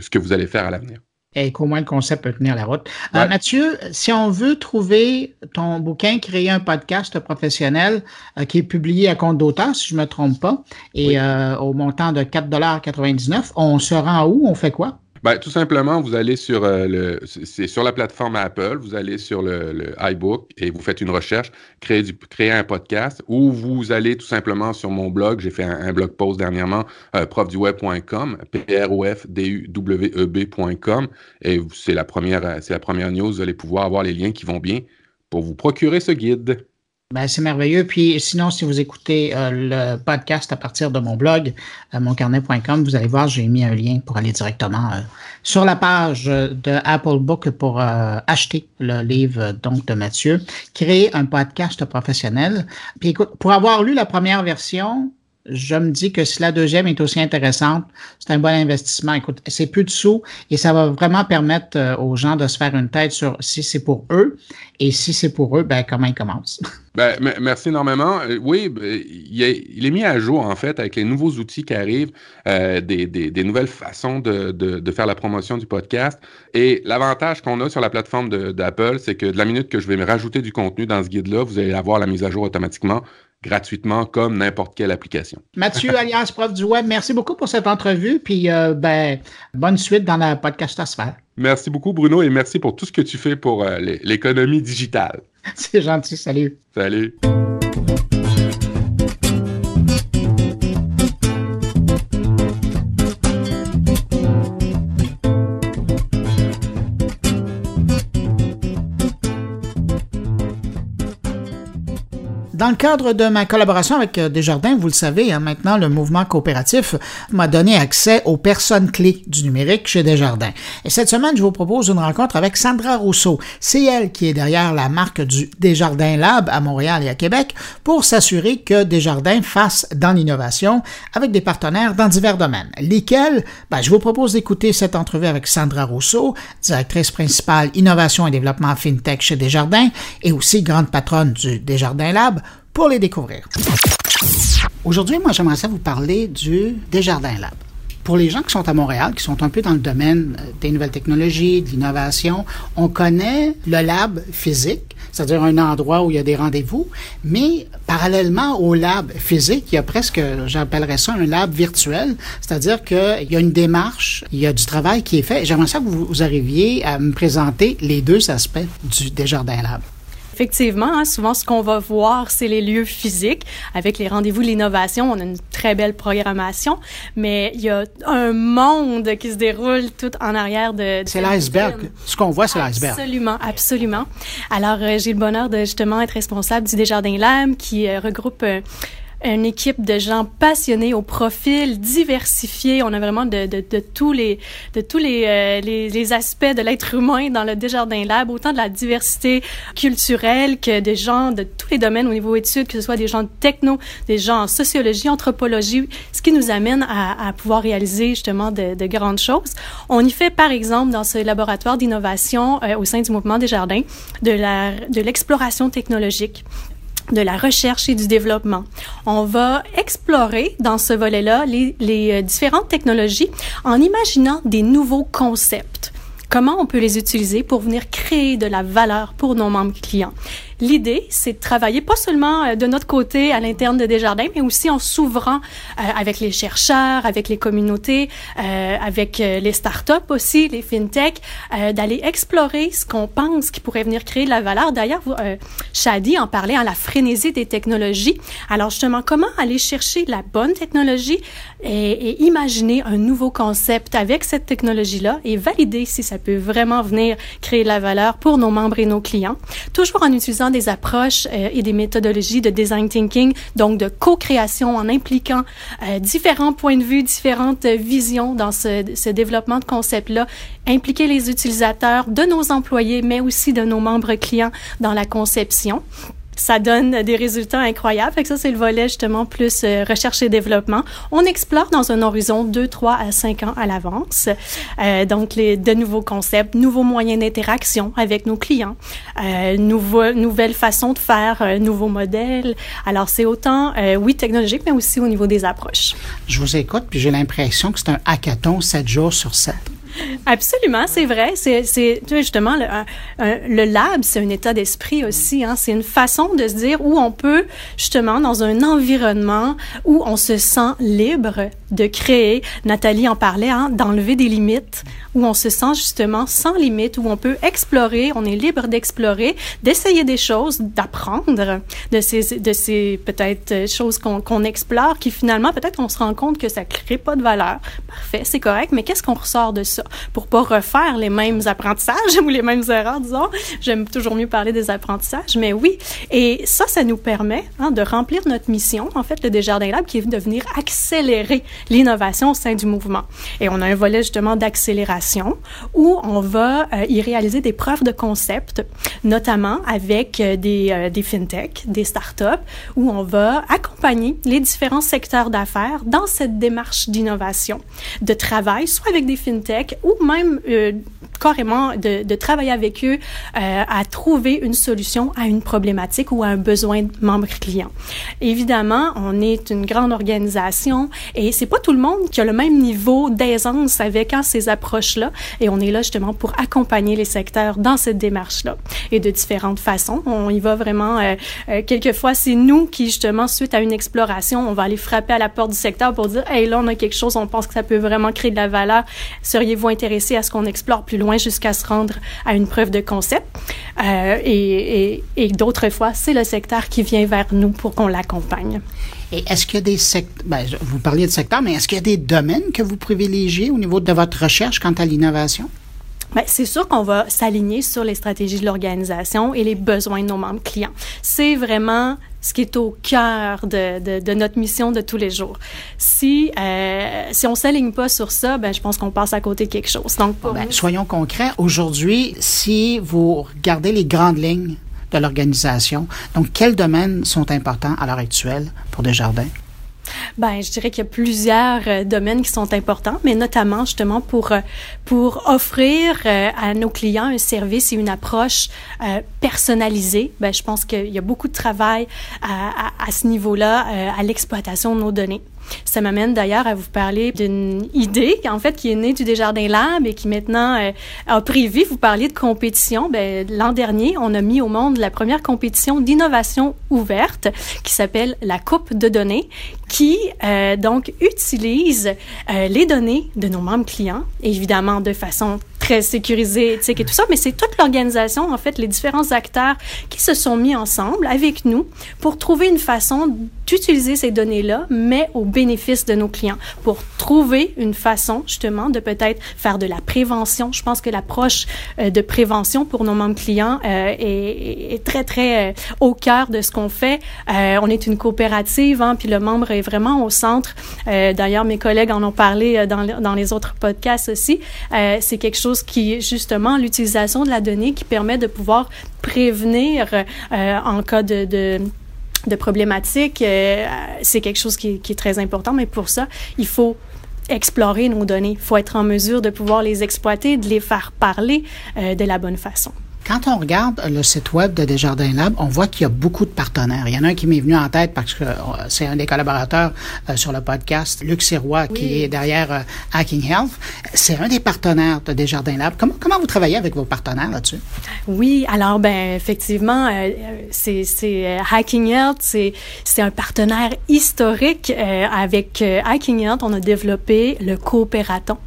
ce que vous allez faire à l'avenir et qu'au moins le concept peut tenir la route. Euh, Mathieu, si on veut trouver ton bouquin, créer un podcast professionnel euh, qui est publié à compte d'auteur, si je ne me trompe pas, et euh, au montant de 4,99 on se rend où? On fait quoi? Ben, tout simplement, vous allez sur euh, le, c'est sur la plateforme Apple, vous allez sur le, iBook et vous faites une recherche, créer, du, créer un podcast, ou vous allez tout simplement sur mon blog. J'ai fait un, blog post dernièrement, euh, profduweb.com, p r o f d u w e b.com, et c'est la première, c'est la première news. Vous allez pouvoir avoir les liens qui vont bien pour vous procurer ce guide. Ben, c'est merveilleux. Puis sinon, si vous écoutez euh, le podcast à partir de mon blog, euh, moncarnet.com, vous allez voir, j'ai mis un lien pour aller directement euh, sur la page de Apple Book pour acheter le livre donc de Mathieu, créer un podcast professionnel. Puis écoute, pour avoir lu la première version, je me dis que si la deuxième est aussi intéressante, c'est un bon investissement. Écoute, c'est plus de sous et ça va vraiment permettre euh, aux gens de se faire une tête sur si c'est pour eux et si c'est pour eux, ben comment ils commencent. Ben, merci énormément. Euh, oui, ben, il est, mis à jour en fait avec les nouveaux outils qui arrivent, euh, des, nouvelles façons de, faire la promotion du podcast. Et l'avantage qu'on a sur la plateforme d'Apple, c'est que de la minute que je vais me rajouter du contenu dans ce guide-là, vous allez avoir la mise à jour automatiquement gratuitement comme n'importe quelle application. Mathieu, alias prof du web, merci beaucoup pour cette entrevue. Puis, euh, ben, bonne suite dans la podcastosphère. Merci beaucoup, Bruno, et merci pour tout ce que tu fais pour euh, l'économie digitale. C'est gentil. Salut. Salut. Dans le cadre de ma collaboration avec euh, Desjardins, vous le savez, hein, maintenant le mouvement coopératif m'a donné accès aux personnes clés du numérique chez Desjardins. Et cette semaine, je vous propose une rencontre avec Sandra Rousseau. C'est elle qui est derrière la marque du Desjardins Lab à Montréal et à Québec pour s'assurer que Desjardins fasse dans l'innovation avec des partenaires dans divers domaines. Lesquels? Ben, je vous propose d'écouter cette entrevue avec Sandra Rousseau, directrice principale innovation et développement FinTech chez Desjardins et aussi grande patronne du Desjardins Lab pour les découvrir. Aujourd'hui, moi, j'aimerais ça vous parler du Desjardins Lab. Pour les gens qui sont à Montréal, qui sont un peu dans le domaine euh, des nouvelles technologies, de l'innovation, on connaît le lab physique, c'est-à-dire un endroit où il y a des rendez-vous, mais parallèlement au lab physique, il y a presque, j'appellerais ça un lab virtuel, c'est-à-dire qu'il y a une démarche, il y a du travail qui est fait. J'aimerais ça que vous arriviez à me présenter les deux aspects du Desjardins Lab. Effectivement, hein, souvent ce qu'on va voir, c'est les lieux physiques. Avec les rendez-vous de l'innovation, on a une très belle programmation, mais il y a un monde qui se déroule tout en arrière de... c'est l'iceberg. Ce qu'on voit, c'est l'iceberg. Absolument, absolument. Alors, euh, j'ai le bonheur de justement être responsable du Desjardins Lab qui euh, regroupe... Euh, une équipe de gens passionnés au profil diversifié. On a vraiment de, de, de tous les de tous les, euh, les, les, aspects de l'être humain dans le Desjardins Lab, autant de la diversité culturelle que des gens de tous les domaines au niveau études, que ce soit des gens de techno, des gens en sociologie, anthropologie, ce qui nous amène à, à pouvoir réaliser justement de, de, grandes choses. On y fait par exemple dans ce laboratoire d'innovation euh, au sein du mouvement Desjardins de la de l'exploration technologique de la recherche et du développement. On va explorer dans ce volet-là les, euh, différentes technologies en imaginant des nouveaux concepts. Comment on peut les utiliser pour venir créer de la valeur pour nos membres clients? L'idée, c'est de travailler pas seulement de notre côté à l'interne de Desjardins, mais aussi en s'ouvrant avec les chercheurs, avec les communautés, avec les startups aussi, les fintech, d'aller explorer ce qu'on pense qui pourrait venir créer de la valeur. D'ailleurs, Shadi en parlait à la frénésie des technologies. Alors justement, comment aller chercher la bonne technologie et, et imaginer un nouveau concept avec cette technologie-là et valider si ça peut vraiment venir créer de la valeur pour nos membres et nos clients, toujours en utilisant des approches euh, et des méthodologies de design thinking, donc de co-création en impliquant euh, différents points de vue, différentes visions dans ce, ce développement de concept-là, impliquer les utilisateurs de nos employés, mais aussi de nos membres clients dans la conception ça donne des résultats incroyables. Fait que ça, c'est le volet justement plus euh, recherche et développement. On explore dans un horizon 2, 3 à 5 ans à l'avance. Euh, donc, les, de nouveaux concepts, nouveaux moyens d'interaction avec nos clients, euh, nouveau, nouvelles façons de faire, euh, nouveaux modèles. Alors, c'est autant, euh, oui, technologique, mais aussi au niveau des approches. Je vous écoute, puis j'ai l'impression que c'est un hackathon 7 jours sur 7. Absolument, c'est vrai. C'est, c'est justement le, le lab, c'est un état d'esprit aussi. Hein. C'est une façon de se dire où on peut justement dans un environnement où on se sent libre de créer. Nathalie en parlait, hein, d'enlever des limites, où on se sent justement sans limite, où on peut explorer, on est libre d'explorer, d'essayer des choses, d'apprendre de ces, de ces peut-être choses qu'on, qu'on explore, qui finalement peut-être on se rend compte que ça crée pas de valeur. Parfait, c'est correct, mais qu'est-ce qu'on ressort de ça? Pour pas refaire les mêmes apprentissages ou les mêmes erreurs, disons. J'aime toujours mieux parler des apprentissages, mais oui. Et ça, ça nous permet hein, de remplir notre mission, en fait, le Desjardins Lab, qui est de venir accélérer l'innovation au sein du mouvement. Et on a un volet justement d'accélération où on va euh, y réaliser des preuves de concept, notamment avec euh, des, euh, des des startups, où on va accompagner les différents secteurs d'affaires dans cette démarche d'innovation, de travail, soit avec des fintech ou même euh, carrément de, de, travailler avec eux euh, à trouver une solution à une problématique ou à un besoin de membre client. Évidemment, on est une grande organisation et c'est pas tout le monde qui a le même niveau d'aisance avec hein, ces approches-là et on est là justement pour accompagner les secteurs dans cette démarche-là et de différentes façons. On y va vraiment, euh, euh, quelquefois c'est nous qui justement, suite à une exploration, on va aller frapper à la porte du secteur pour dire, hey là on a quelque chose, on pense que ça peut vraiment créer de la valeur, seriez-vous intéressé à ce qu'on explore plus loin jusqu'à se rendre à une preuve de concept. Euh, et d'autres fois, c'est le secteur qui vient vers nous pour qu'on l'accompagne. Et est-ce qu'il y a des secteurs, ben, vous parliez de secteur, mais est-ce qu'il y a des domaines que vous privilégiez au niveau de votre recherche quant à l'innovation? Bien, c'est sûr qu'on va s'aligner sur les stratégies de l'organisation et les besoins de nos membres clients. C'est vraiment ce qui est au cœur de, de, de, notre mission de tous les jours. Si euh, si on s'aligne pas sur ça, ben je pense qu'on passe à côté de quelque chose. Donc pour ben, nous, soyons concrets. Aujourd'hui, si vous regardez les grandes lignes de l'organisation, donc quels domaines sont importants à l'heure actuelle pour Desjardins? Ben, je dirais qu'il y a plusieurs euh, domaines qui sont importants, mais notamment justement pour euh, pour offrir euh, à nos clients un service et une approche personnalisée. Ben, je pense qu'il y a beaucoup de travail à, à, à ce niveau-là, à l'exploitation de nos données. Ça m'amène d'ailleurs à vous parler d'une idée, en fait, qui est née du Desjardins Lab et qui maintenant euh, a pris vie. Vous parliez de compétition. Ben, l'an dernier, on a mis au monde la première compétition d'innovation ouverte qui s'appelle la Coupe de données, qui euh, donc utilise euh, les données de nos membres clients, évidemment de façon très sécurisée, éthique et tout ça, mais c'est toute l'organisation, en fait, les différents acteurs qui se sont mis ensemble avec nous pour trouver une façon d'utiliser ces données-là, mais au bénéfice de nos clients, pour trouver une façon, justement, de peut-être faire de la prévention. Je pense que l'approche euh, de prévention pour nos membres clients euh, est, est, très, très euh, au cœur de ce qu'on fait. Euh, on est une coopérative, hein, puis le membre est vraiment au centre. Euh, D'ailleurs, mes collègues en ont parlé dans, dans les autres podcasts aussi. C'est quelque chose qui justement l'utilisation de la donnée qui permet de pouvoir prévenir euh, en cas de, de de euh, c'est quelque chose qui, est très important, mais pour ça, il faut explorer nos données. Il faut être en mesure de pouvoir les exploiter, de les faire parler euh, de la bonne façon. Quand on regarde le site web de Desjardins Lab, on voit qu'il y a beaucoup de partenaires. Il y en a un qui m'est venu en tête parce que euh, c'est un des collaborateurs euh, sur le podcast, Luc Sirois, qui est derrière euh, Hacking Health. C'est un des partenaires de Desjardins Lab. Comment, comment vous travaillez avec vos partenaires là-dessus? Oui, alors ben effectivement, c'est Hacking Health, c'est un partenaire historique. avec Hacking Health, on a développé le coopératon,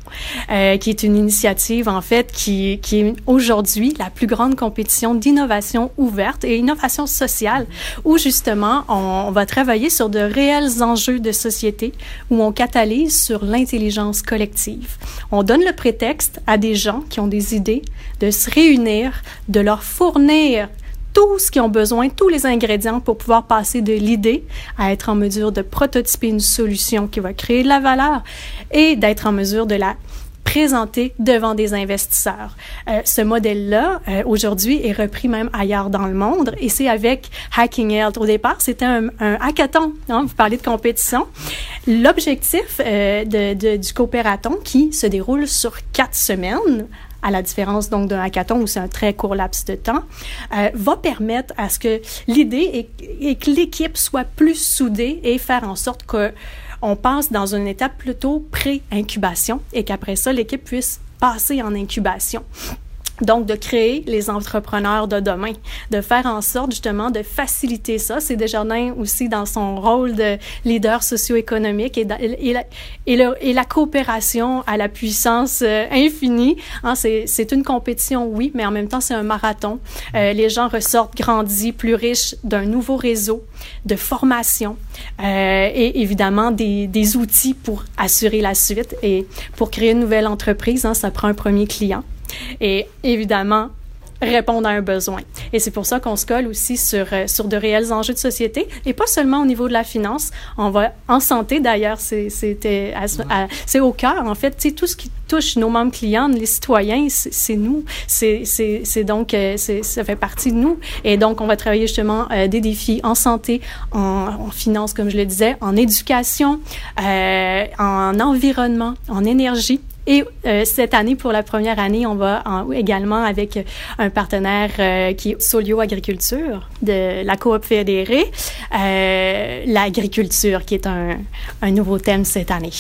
qui est une initiative en fait qui, qui est aujourd'hui la plus grande compétition d'innovation ouverte et innovation sociale, où justement on, va travailler sur de réels enjeux de société, où on catalyse sur l'intelligence collective. On donne le prétexte à des gens qui ont des idées de se réunir, de leur fournir tout ce qu'ils ont besoin, tous les ingrédients pour pouvoir passer de l'idée à être en mesure de prototyper une solution qui va créer de la valeur et d'être en mesure de la présenté devant des investisseurs. Euh, ce modèle-là, euh, aujourd'hui, est repris même ailleurs dans le monde et c'est avec Hacking Health. Au départ, c'était un, hackathon. Hein, vous parlez de compétition. L'objectif euh, du coopératon qui se déroule sur quatre semaines à la différence donc d'un hackathon où c'est un très court laps de temps, euh, va permettre à ce que l'idée est, que l'équipe soit plus soudée et faire en sorte que on passe dans une étape plutôt pré-incubation et qu'après ça, l'équipe puisse passer en incubation. Donc, de créer les entrepreneurs de demain, de faire en sorte justement de faciliter ça. C'est Desjardins aussi dans son rôle de leader socio-économique et, et, la, coopération à la puissance euh, infinie. Hein, c'est une compétition, oui, mais en même temps, c'est un marathon. Euh, les gens ressortent grandis, plus riches d'un nouveau réseau de formation euh, et évidemment des, des, outils pour assurer la suite. Et pour créer une nouvelle entreprise, hein, ça prend un premier client. Et évidemment, répondre à un besoin. Et c'est pour ça qu'on se colle aussi sur, euh, sur de réels enjeux de société et pas seulement au niveau de la finance. On va en santé d'ailleurs, c'est au cœur en fait. Tu tout ce qui touche nos membres clients, les citoyens, c'est nous. C'est donc euh, ça fait partie de nous. Et donc on va travailler justement euh, des défis en santé, en, finance comme je le disais, en éducation, en environnement, en énergie et euh, cette année, pour la première année, on va également avec un partenaire euh, qui est Solio Agriculture de la coop fédérée, euh, l'agriculture qui est un, un nouveau thème cette année.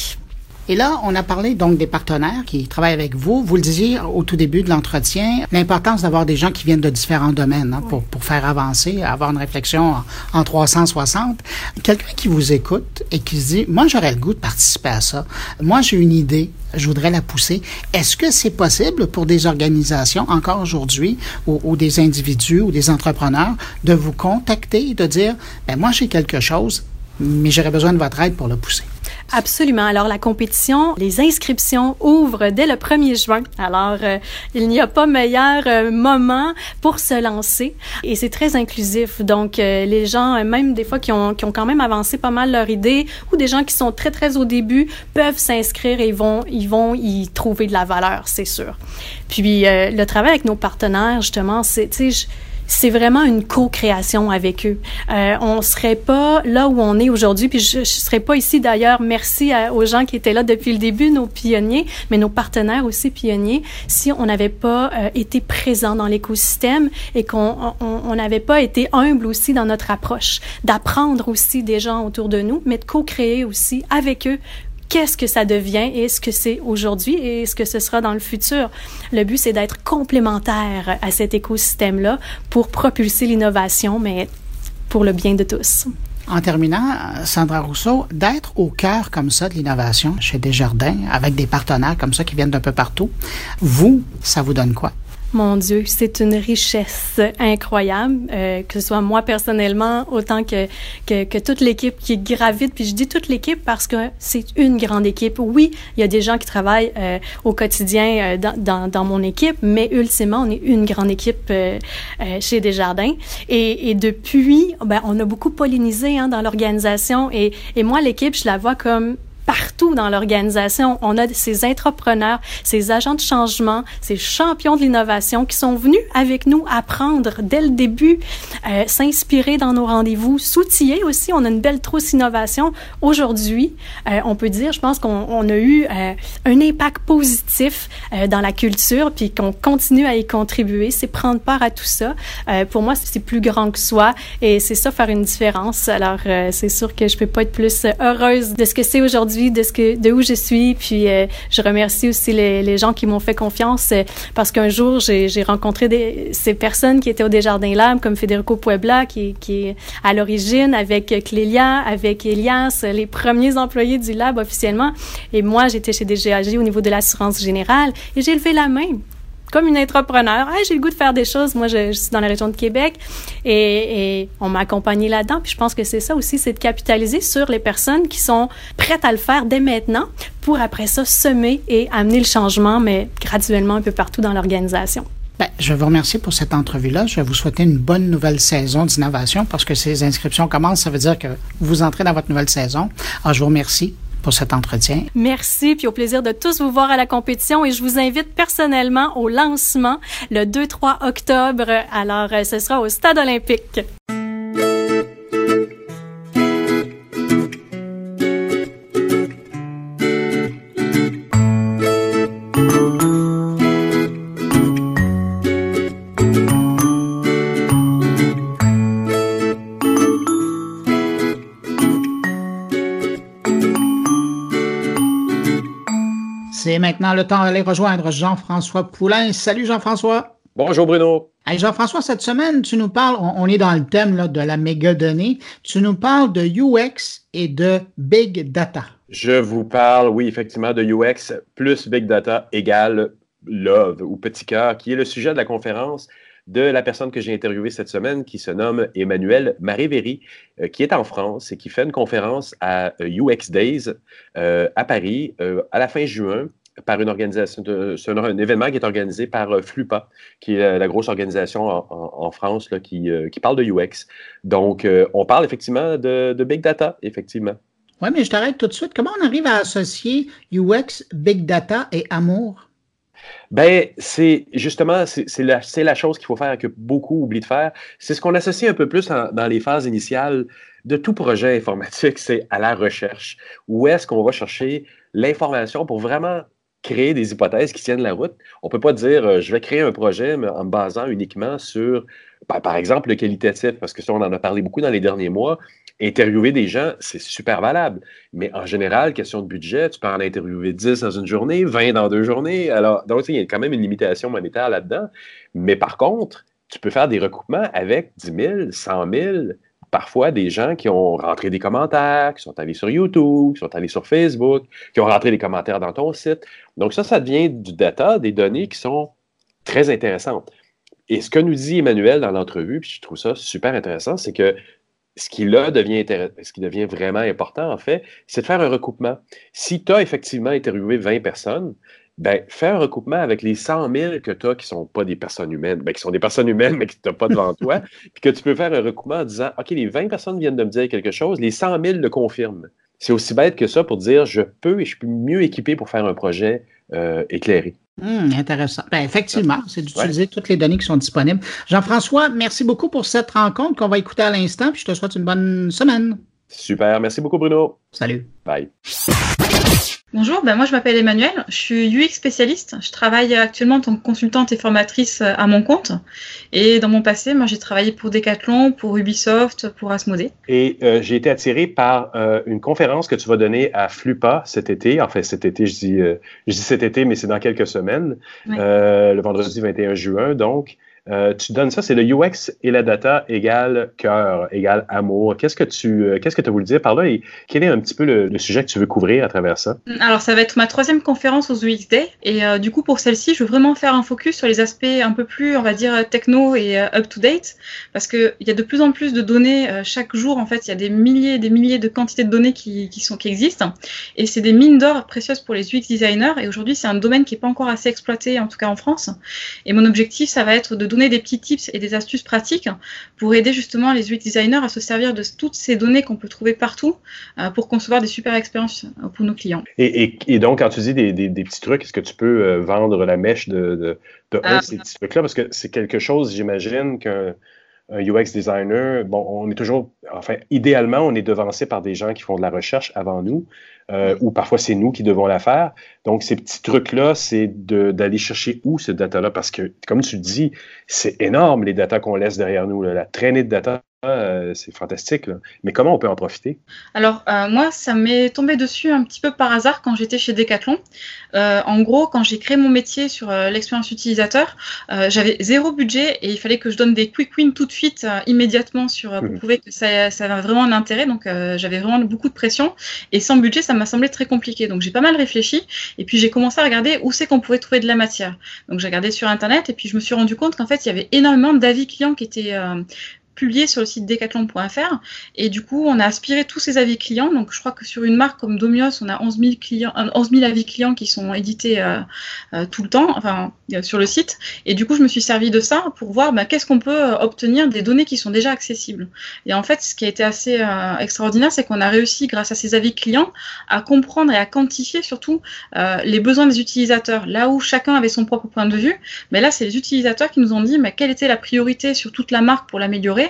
Et là, on a parlé donc des partenaires qui travaillent avec vous. Vous le disiez au tout début de l'entretien, l'importance d'avoir des gens qui viennent de différents domaines hein, pour, pour faire avancer, avoir une réflexion en, en 360. Quelqu'un qui vous écoute et qui se dit, moi j'aurais le goût de participer à ça. Moi j'ai une idée, je voudrais la pousser. Est-ce que c'est possible pour des organisations encore aujourd'hui ou, ou, des individus ou des entrepreneurs de vous contacter et de dire, ben moi j'ai quelque chose, mais j'aurais besoin de votre aide pour le pousser? Absolument. Alors, la compétition, les inscriptions ouvrent dès le 1er juin. Alors, euh, il n'y a pas meilleur euh, moment pour se lancer et c'est très inclusif. Donc, euh, les gens, même des fois qui ont, qui ont quand même avancé pas mal leur idée ou des gens qui sont très, très au début peuvent s'inscrire et vont, ils vont y trouver de la valeur, c'est sûr. Puis, le travail avec nos partenaires, justement, c'est, tu sais, c'est vraiment une co-création avec eux. Euh, on serait pas là où on est aujourd'hui, puis je, je serais pas ici d'ailleurs. Merci aux gens qui étaient là depuis le début, nos pionniers, mais nos partenaires aussi pionniers. Si on n'avait pas euh, été présent dans l'écosystème et qu'on n'avait pas été humble aussi dans notre approche, d'apprendre aussi des gens autour de nous, mais de co-créer aussi avec eux qu'est-ce que ça devient et ce que c'est aujourd'hui et ce que ce sera dans le futur. Le but, c'est d'être complémentaire à cet écosystème-là pour propulser l'innovation, mais pour le bien de tous. En terminant, Sandra Rousseau, d'être au cœur comme ça de l'innovation chez Desjardins, avec des partenaires comme ça qui viennent d'un peu partout, vous, ça vous donne quoi? Mon Dieu, c'est une richesse incroyable, euh, que ce soit moi personnellement, autant que, que, que toute l'équipe qui gravite. Puis je dis toute l'équipe parce que c'est une grande équipe. Oui, il y a des gens qui travaillent euh, au quotidien euh, dans, dans, mon équipe, mais ultimement, on est une grande équipe euh, euh, chez Desjardins. Et, et depuis, ben, on a beaucoup pollinisé hein, dans l'organisation. Et, et moi, l'équipe, je la vois comme partout dans l'organisation. On a ces entrepreneurs, ces agents de changement, ces champions de l'innovation qui sont venus avec nous apprendre dès le début, euh, s'inspirer dans nos rendez-vous, s'outiller aussi. On a une belle trousse innovation. Aujourd'hui, euh, on peut dire, je pense qu'on a eu euh, un impact positif dans la culture, puis qu'on continue à y contribuer. C'est prendre part à tout ça. Pour moi, c'est plus grand que soi, et c'est ça faire une différence. Alors, c'est sûr que je peux pas être plus heureuse de ce que c'est aujourd'hui, de ce que, de où je suis. Puis, je remercie aussi les, les gens qui m'ont fait confiance, parce qu'un jour, j'ai rencontré ces personnes qui étaient au Desjardins Lab, comme Federico Puebla, qui, qui est à l'origine, avec Clélia, avec Elias, les premiers employés du lab officiellement. Et moi, j'étais chez DGAG au niveau de l'assurance générale et j'ai levé la main comme une entrepreneur. Hey, j'ai le goût de faire des choses. Moi, je, suis dans la région de Québec et, on m'a accompagné là-dedans. Puis je pense que c'est ça aussi, c'est de capitaliser sur les personnes qui sont prêtes à le faire dès maintenant pour après ça semer et amener le changement, mais graduellement un peu partout dans l'organisation. Ben, je vous remercie pour cette entrevue-là. Je vais vous souhaiter une bonne nouvelle saison d'innovation parce que ces inscriptions commencent. Ça veut dire que vous entrez dans votre nouvelle saison. Alors, je vous remercie Merci, puis au plaisir de tous vous voir à la compétition et je vous invite personnellement au lancement le 2-3 octobre. Alors, euh, ce sera au Stade olympique. C'est maintenant le temps d'aller rejoindre Jean-François Poulain. Salut Jean-François. Bonjour Bruno. Hey Jean-François, cette semaine, tu nous parles, on, est dans le thème là, de la méga donnée, tu nous parles de UX et de Big Data. Je vous parle, oui, effectivement, de UX plus Big Data égale Love ou Petit cœur, qui est le sujet de la conférence de la personne que j'ai interviewée cette semaine, qui se nomme Emmanuel Marévéry, euh, qui est en France et qui fait une conférence à UX euh, Days euh, à Paris à la fin juin par une organisation, c'est un, événement qui est organisé par Flupa, qui est la, grosse organisation en, France là, qui, qui, parle de UX. Donc, on parle effectivement de, de Big Data, effectivement. Oui, mais je t'arrête tout de suite. Comment on arrive à associer UX, Big Data et amour? Ben, c'est justement, c'est la, la, chose qu'il faut faire que beaucoup oublient de faire. C'est ce qu'on associe un peu plus dans les phases initiales de tout projet informatique, c'est à la recherche. Où est-ce qu'on va chercher l'information pour vraiment créer des hypothèses qui tiennent la route. On ne peut pas dire euh, je vais créer un projet en me basant uniquement sur, par, par, exemple, le qualitatif, parce que ça, on en a parlé beaucoup dans les derniers mois interviewer des gens, c'est super valable. Mais en général, question de budget, tu peux en interviewer 10 dans une journée, 20 dans deux journées. Alors, donc, il y a quand même une limitation monétaire là-dedans. Mais par contre, tu peux faire des recoupements avec 10 000, 100 000, parfois des gens qui ont rentré des commentaires, qui sont allés sur YouTube, qui sont allés sur Facebook, qui ont rentré des commentaires dans ton site. Donc ça, ça devient du data, des données qui sont très intéressantes. Et ce que nous dit Emmanuel dans l'entrevue, puis je trouve ça super intéressant, c'est que ce qui là devient, ce qui devient vraiment important, en fait, c'est de faire un recoupement. Si tu as effectivement interviewé 20 personnes, ben, fais un recoupement avec les 100 000 que tu as qui ne sont pas des personnes humaines, ben, qui sont des personnes humaines, mais que tu n'as pas devant toi, puis que tu peux faire un recoupement en disant OK, les 20 personnes viennent de me dire quelque chose, les 100 000 le confirment. C'est aussi bête que ça pour dire je peux et je suis mieux équipé pour faire un projet euh, éclairé. Hum, intéressant. Ben, effectivement, c'est d'utiliser toutes les données qui sont disponibles. Jean-François, merci beaucoup pour cette rencontre qu'on va écouter à l'instant, puis je te souhaite une bonne semaine. Super. Merci beaucoup, Bruno. Salut. Bye. Bonjour, ben moi je m'appelle Emmanuel, je suis UX spécialiste. Je travaille actuellement en tant que consultante et formatrice à mon compte. Et dans mon passé, moi j'ai travaillé pour Decathlon, pour Ubisoft, pour Asmodée. Et euh, j'ai été attiré par euh, une conférence que tu vas donner à Flupa cet été. Enfin cet été, je dis, euh, je dis cet été, mais c'est dans quelques semaines, le vendredi 21 juin. Donc, euh, tu donnes ça, c'est le UX et la data égale cœur, égale amour. Qu'est-ce que tu euh, qu'est-ce que as voulu dire par là et quel est un petit peu le, sujet que tu veux couvrir à travers ça? Alors, ça va être ma troisième conférence aux UX Day et euh, du coup, pour celle-ci, je veux vraiment faire un focus sur les aspects un peu plus, on va dire, techno et up-to-date parce qu'il y a de plus en plus de données chaque jour. En fait, il y a des milliers et des milliers de quantités de données qui, qui, sont, qui existent et c'est des mines d'or précieuses pour les UX designers et aujourd'hui, c'est un domaine qui n'est pas encore assez exploité, en tout cas en France. Et mon objectif, ça va être de donner donner des petits tips et des astuces pratiques pour aider justement les UX designers à se servir de toutes ces données qu'on peut trouver partout pour concevoir des super expériences pour nos clients. Et, donc, quand tu dis des, petits trucs, est-ce que tu peux vendre la mèche de, de, un de ces petits trucs-là? Parce que c'est quelque chose, j'imagine, qu'un un UX designer, bon, on est toujours, enfin, idéalement, on est devancé par des gens qui font de la recherche avant nous, euh, ou parfois c'est nous qui devons la faire. Donc, ces petits trucs-là, c'est d'aller chercher où ce data-là, parce que, comme tu dis, c'est énorme les data qu'on laisse derrière nous, la traînée de data euh, c'est fantastique. Mais comment on peut en profiter? Alors, euh, moi, ça m'est tombé dessus un petit peu par hasard quand j'étais chez Decathlon. Euh, en gros, quand j'ai créé mon métier sur l'expérience utilisateur, j'avais zéro budget et il fallait que je donne des quick wins tout de suite, immédiatement, sur, pour mhm. prouver que ça, ça avait vraiment un intérêt. Donc, j'avais vraiment beaucoup de pression. Et sans budget, ça m'a semblé très compliqué. Donc, j'ai pas mal réfléchi. Et puis, j'ai commencé à regarder où c'est qu'on pouvait trouver de la matière. Donc, j'ai regardé sur Internet et puis je me suis rendu compte qu'en fait, il y avait énormément d'avis clients qui étaient publié sur le site decathlon.fr. Et du coup, on a aspiré tous ces avis clients. Donc, je crois que sur une marque comme Domios, on a 11 000, clients, 11 000 avis clients qui sont édités euh, euh, tout le temps, enfin, euh, sur le site. Et du coup, je me suis servi de ça pour voir bah, qu'est-ce qu'on peut obtenir des données qui sont déjà accessibles. Et en fait, ce qui a été assez extraordinaire, c'est qu'on a réussi, grâce à ces avis clients, à comprendre et à quantifier surtout les besoins des utilisateurs. Là où chacun avait son propre point de vue, mais là, c'est les utilisateurs qui nous ont dit quelle était la priorité sur toute la marque pour l'améliorer?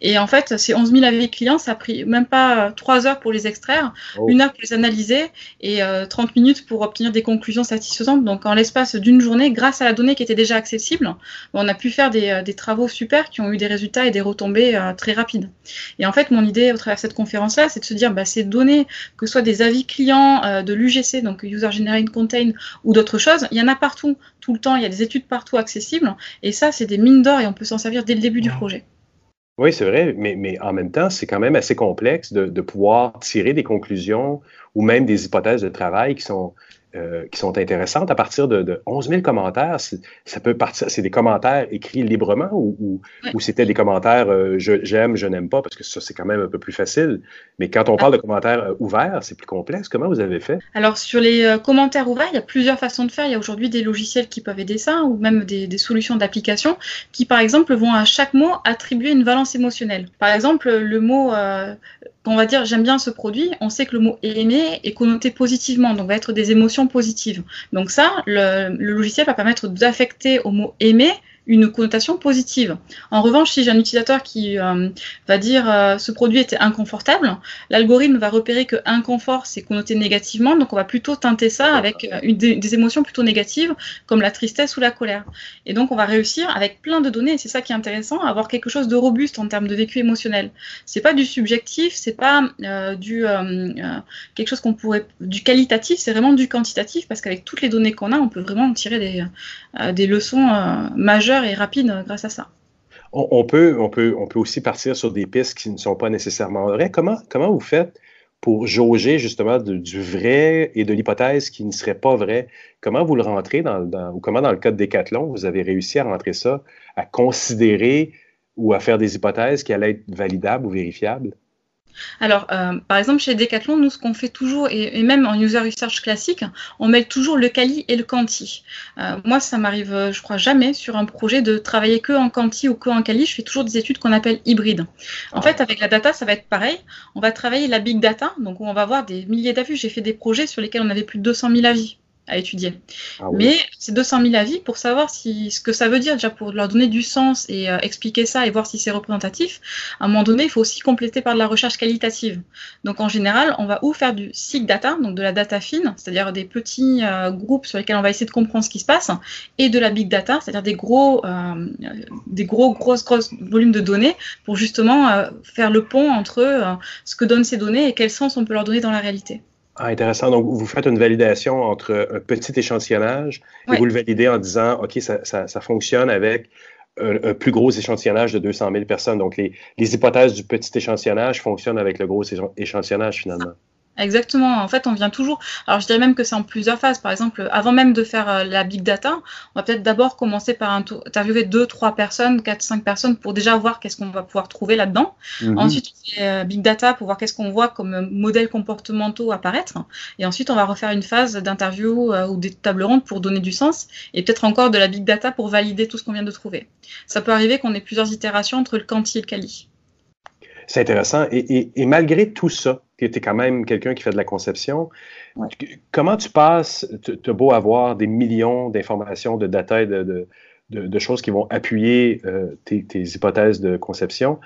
Et en fait, ces 11 000 avis clients, ça a pris même pas 3 heures pour les extraire, oh. une heure pour les analyser et 30 euh, minutes pour obtenir des conclusions satisfaisantes. Donc, en l'espace d'une journée, grâce à la donnée qui était déjà accessible, on a pu faire des, euh, travaux super qui ont eu des résultats et des retombées euh, très rapides. Et en fait, mon idée au travers de cette conférence-là, c'est de se dire, bah, ces données, que ce soit des avis clients de l'UGC, donc User Generated Content, ou d'autres choses, il y en a partout, tout le temps, il y a des études partout accessibles. Et ça, c'est des mines d'or et on peut s'en servir dès le début du projet. Oui, c'est vrai, mais, mais, en même temps, c'est quand même assez complexe de, de, pouvoir tirer des conclusions ou même des hypothèses de travail qui sont euh, qui sont intéressantes à partir de, de 11 000 commentaires. Ça peut partir, c'est des commentaires écrits librement ou, ou, c'était des commentaires euh, j'aime, je, n'aime pas, parce que ça, c'est quand même un peu plus facile. Mais quand on parle de commentaires euh, ouverts, c'est plus complexe. Comment vous avez fait? Alors, sur les commentaires ouverts, il y a plusieurs façons de faire. Il y a aujourd'hui des logiciels qui peuvent aider ça ou même des, des solutions d'application qui, par exemple, vont à chaque mot attribuer une valence émotionnelle. Par exemple, le mot on va dire j'aime bien ce produit, on sait que le mot aimer est connoté positivement, donc va être des émotions positives. Donc ça, le, le logiciel va permettre d'affecter au mot aimer une connotation positive. En revanche, si j'ai un utilisateur qui euh, va dire euh, ce produit était inconfortable, l'algorithme va repérer que inconfort c'est connoté négativement, donc on va plutôt teinter ça avec euh, une, des, émotions plutôt négatives comme la tristesse ou la colère. Et donc on va réussir avec plein de données, et c'est ça qui est intéressant, à avoir quelque chose de robuste en termes de vécu émotionnel. C'est pas du subjectif, c'est pas du quelque chose qu'on pourrait du qualitatif, c'est vraiment du quantitatif parce qu'avec toutes les données qu'on a, on peut vraiment tirer des, des leçons majeures et rapide euh, grâce à ça. On, peut, aussi partir sur des pistes qui ne sont pas nécessairement vraies. Comment, vous faites pour jauger justement du vrai et de l'hypothèse qui ne serait pas vrai? Comment vous le rentrez dans, ou comment dans le cas de Decathlon, vous avez réussi à rentrer ça, à considérer ou à faire des hypothèses qui allaient être validables ou vérifiables? Alors, euh, par exemple, chez Decathlon, nous, ce qu'on fait toujours, et, même en user research classique, on met toujours le quali et le quanti. Euh, moi, ça m'arrive, euh, je crois, jamais sur un projet de travailler que en quanti ou que en quali. Je fais toujours des études qu'on appelle hybrides. En fait, avec la data, ça va être pareil. On va travailler la big data, donc on va avoir des milliers d'avis. J'ai fait des projets sur lesquels on avait plus de 200 000 avis à étudier. Ah Mais c'est 200 000 avis pour savoir si, ce que ça veut dire, déjà pour leur donner du sens et euh, expliquer ça et voir si c'est représentatif. À un moment donné, il faut aussi compléter par de la recherche qualitative. Donc en général, on va ou faire du sick data, donc de la data fine, c'est-à-dire des petits euh, groupes sur lesquels on va essayer de comprendre ce qui se passe, et de la big data, c'est-à-dire des gros, euh, des gros, grosses, grosses volumes de données pour justement faire le pont entre ce que donnent ces données et quel sens on peut leur donner dans la réalité. Ah, intéressant. Donc, vous faites une validation entre un petit échantillonnage et vous le validez en disant, OK, ça, ça, fonctionne avec un, plus gros échantillonnage de 200 000 personnes. Donc, les, les, hypothèses du petit échantillonnage fonctionnent avec le gros échantillonnage finalement. Exactement. En fait, on vient toujours. Alors, je dirais même que c'est en plusieurs phases. Par exemple, avant même de faire euh, la big data, on va peut-être d'abord commencer par interviewer deux, trois personnes, quatre, cinq personnes pour déjà voir qu'est-ce qu'on va pouvoir trouver là-dedans. Mhm. Ensuite, on fait euh, big data pour voir qu'est-ce qu'on voit comme modèles comportementaux apparaître. Et ensuite, on va refaire une phase d'interview euh, ou des tables rondes pour donner du sens. Et peut-être encore de la big data pour valider tout ce qu'on vient de trouver. Ça peut arriver qu'on ait plusieurs itérations entre le quanti et le quali. C'est intéressant. Et, malgré tout ça, tu es quand même quelqu'un qui fait de la conception, comment tu passes, tu as beau avoir des millions d'informations, de data, de, de, choses qui vont appuyer euh, tes, hypothèses de conception,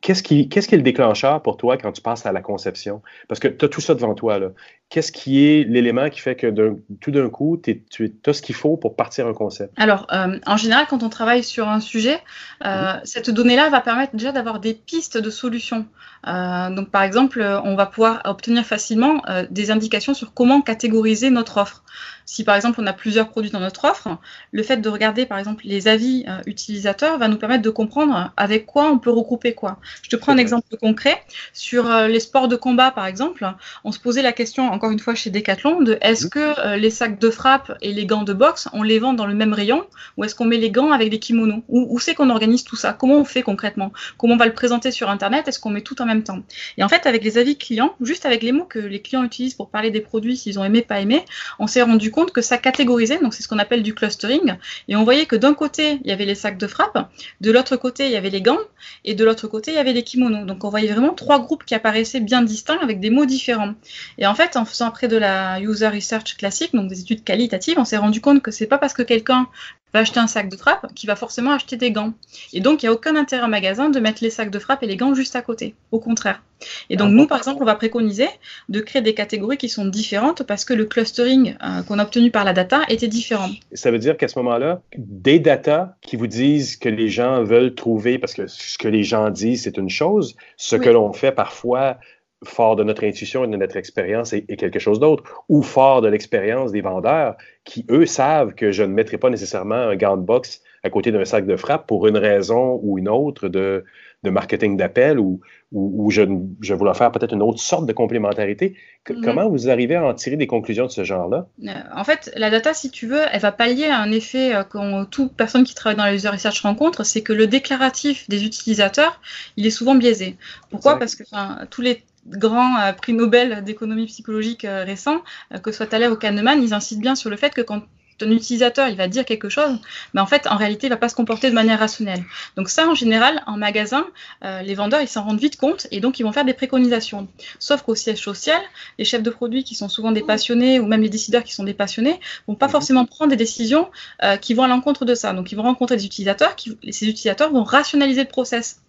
Qu'est-ce qui, qu'est-ce qui est le déclencheur pour toi quand tu passes à la conception? Parce que tu as tout ça devant toi. Là. Qu'est-ce qui est l'élément qui fait que tout d'un coup, tu as ce qu'il faut pour partir un concept? Alors, euh, en général, quand on travaille sur un sujet, euh, cette donnée-là va permettre déjà d'avoir des pistes de solutions. Euh, donc, par exemple, on va pouvoir obtenir facilement des indications sur comment catégoriser notre offre. Si par exemple on a plusieurs produits dans notre offre, le fait de regarder par exemple les avis euh, utilisateurs va nous permettre de comprendre avec quoi on peut regrouper quoi. Je te prends un exemple concret. Sur euh, les sports de combat par exemple, on se posait la question encore une fois chez Decathlon de est-ce mhm. que euh, les sacs de frappe et les gants de boxe, on les vend dans le même rayon ou est-ce qu'on met les gants avec des kimonos? Où, c'est qu'on organise tout ça? Comment on fait concrètement? Comment on va le présenter sur Internet? Est-ce qu'on met tout en même temps? Et en fait, avec les avis clients, juste avec les mots que les clients utilisent pour parler des produits, s'ils ont aimé, pas aimé, on s'est rendu compte que ça catégorisait, donc c'est ce qu'on appelle du clustering, et on voyait que d'un côté, il y avait les sacs de frappe, de l'autre côté, il y avait les gants, et de l'autre côté, il y avait les kimonos. Donc on voyait vraiment trois groupes qui apparaissaient bien distincts avec des mots différents. Et en fait, en faisant après de la user research classique, donc des études qualitatives, on s'est rendu compte que c'est pas parce que quelqu'un va acheter un sac de frappe qu'il va forcément acheter des gants. Et donc, il n'y a aucun intérêt en magasin de mettre les sacs de frappe et les gants juste à côté. Au contraire. Et donc, nous, par exemple, on va préconiser de créer des catégories qui sont différentes parce que le clustering euh, qu'on a obtenu par la data était différent. Ça veut dire qu'à ce moment-là, des data qui vous disent que les gens veulent trouver, parce que ce que les gens disent, c'est une chose, ce que l'on fait parfois fort de notre intuition et de notre expérience est, quelque chose d'autre, ou fort de l'expérience des vendeurs qui, eux, savent que je ne mettrai pas nécessairement un gant de boxe à côté d'un sac de frappe pour une raison ou une autre de, marketing d'appel ou, ou, je, je voulais faire peut-être une autre sorte de complémentarité. Mhm. Comment vous arrivez à en tirer des conclusions de ce genre-là? Euh, en fait, la data, si tu veux, elle va pallier un effet euh, que toute personne qui travaille dans la user research rencontre, c'est que le déclaratif des utilisateurs, il est souvent biaisé. Pourquoi? Parce que tous les grands euh, prix Nobel d'économie psychologique euh, récents, euh, que ce soit Thaler ou Kahneman, ils insistent bien sur le fait que quand un utilisateur, il va dire quelque chose, mais en fait, en réalité, il va pas se comporter de manière rationnelle. Donc ça, en général, en magasin, euh, les vendeurs, ils s'en rendent vite compte et donc ils vont faire des préconisations. Sauf qu'au siège social, les chefs de produits qui sont souvent des passionnés ou même les décideurs qui sont des passionnés vont pas mhm. forcément prendre des décisions euh, qui vont à l'encontre de ça. Donc ils vont rencontrer des utilisateurs, qui, ces utilisateurs vont rationaliser le process.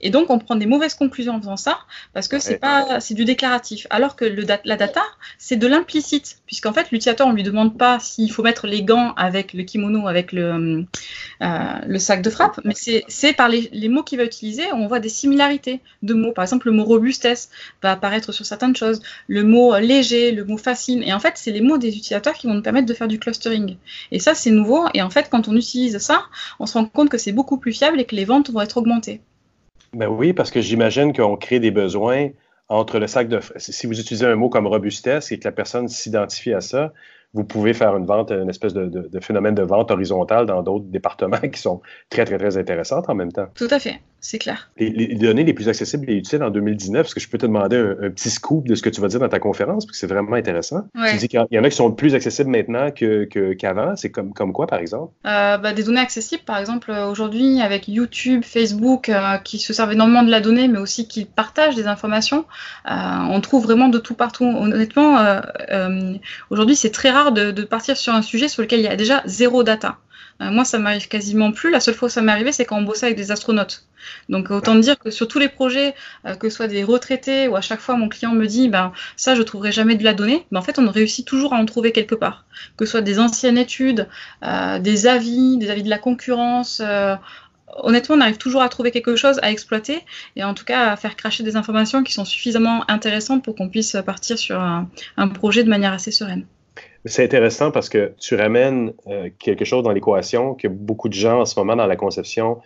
Et donc on prend des mauvaises conclusions en faisant ça parce que c'est pas, c'est du déclaratif. Alors que le la data, c'est de l'implicite, puisqu'en fait l'utilisateur, on lui demande pas s'il faut mettre les gants avec le kimono, avec le, euh, sac de frappe, mais c'est par les, mots qu'il va utiliser, on voit des similarités de mots. Par exemple, le mot robustesse va apparaître sur certaines choses, le mot léger, le mot facile, et en fait, c'est les mots des utilisateurs qui vont nous permettre de faire du clustering. Et ça, c'est nouveau, et en fait, quand on utilise ça, on se rend compte que c'est beaucoup plus fiable et que les ventes vont être augmentées. Ben oui, parce que j'imagine qu'on crée des besoins entre le sac de... Si vous utilisez un mot comme robustesse et que la personne s'identifie à ça, vous pouvez faire une vente, une espèce de, phénomène de vente horizontale dans d'autres départements qui sont très, très, très intéressantes en même temps. Tout à fait, c'est clair. Les, données les plus accessibles et utiles en 2019, est-ce que je peux te demander un, petit scoop de ce que tu vas dire dans ta conférence, parce que c'est vraiment intéressant. Tu dis qu'il y en a qui sont plus accessibles maintenant qu'avant. c'est comme, comme quoi, par exemple? Euh, bah, des données accessibles, par exemple, aujourd'hui, avec YouTube, Facebook, euh, qui se servent énormément de la donnée, mais aussi qui partagent des informations, euh, on trouve vraiment de tout partout. Honnêtement, aujourd'hui, c'est très rare de, partir sur un sujet sur lequel il y a déjà zéro data. Euh, moi, ça m'arrive quasiment plus. La seule fois où ça m'est arrivé, c'est quand on bossait avec des astronautes. Donc autant dire que sur tous les projets, euh, que ce soit des retraités ou à chaque fois mon client me dit ben ça je trouverai jamais de la donnée, ben, en fait on réussit toujours à en trouver quelque part. Que ce soit des anciennes études, euh, des avis, des avis de la concurrence, honnêtement, on arrive toujours à trouver quelque chose à exploiter et en tout cas à faire cracher des informations qui sont suffisamment intéressantes pour qu'on puisse partir sur un projet de manière assez sereine. C'est intéressant parce que tu ramènes euh, quelque chose dans l'équation que beaucoup de gens en ce moment dans la conception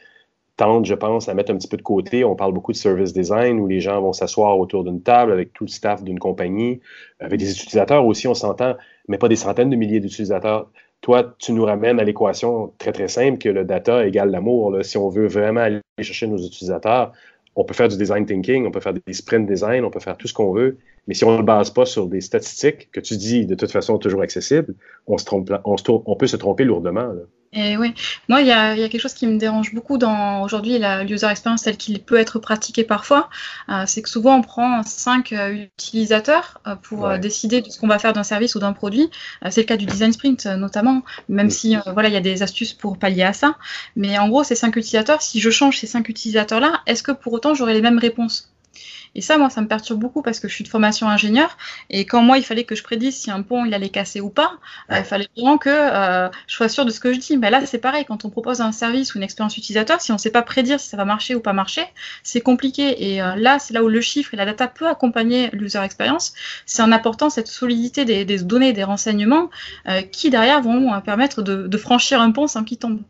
tendent, je pense, à mettre un petit peu de côté. On parle beaucoup de service design où les gens vont s'asseoir autour d'une table avec tout le staff d'une compagnie, avec des utilisateurs aussi, on s'entend, mais pas des centaines de milliers d'utilisateurs. Toi, tu nous ramènes à l'équation très, très simple que le data égale l'amour. Si on veut vraiment aller chercher nos utilisateurs, on peut faire du design thinking, on peut faire des sprint design, on peut faire tout ce qu'on veut, mais si on ne le base pas sur des statistiques que tu dis de toute façon toujours accessibles, on, se trompe, on, se, on peut se tromper lourdement. Et oui, moi, il y a, y a, quelque chose qui me dérange beaucoup dans aujourd'hui la user experience telle qu'il peut être pratiqué parfois, euh, c'est que souvent on prend cinq euh, utilisateurs euh, pour décider de ce qu'on va faire d'un service ou d'un produit. c'est le cas du design sprint notamment, même si voilà, il y a des astuces pour pallier à ça. Mais en gros, ces cinq utilisateurs, si je change ces cinq utilisateurs-là, est-ce que pour autant j'aurai les mêmes réponses? Et ça, moi, ça me perturbe beaucoup parce que je suis de formation ingénieur. Et quand moi, il fallait que je prédise si un pont, il allait casser ou pas, euh, il fallait vraiment que euh, je sois sûr de ce que je dis. Mais là, c'est pareil. Quand on propose un service ou une expérience utilisateur, si on ne sait pas prédire si ça va marcher ou pas marcher, c'est compliqué. Et euh, là, c'est là où le chiffre et la data peut accompagner l'user experience. C'est en apportant cette solidité des, des données, des renseignements qui, derrière, vont permettre de, de franchir un pont sans qu'il tombe.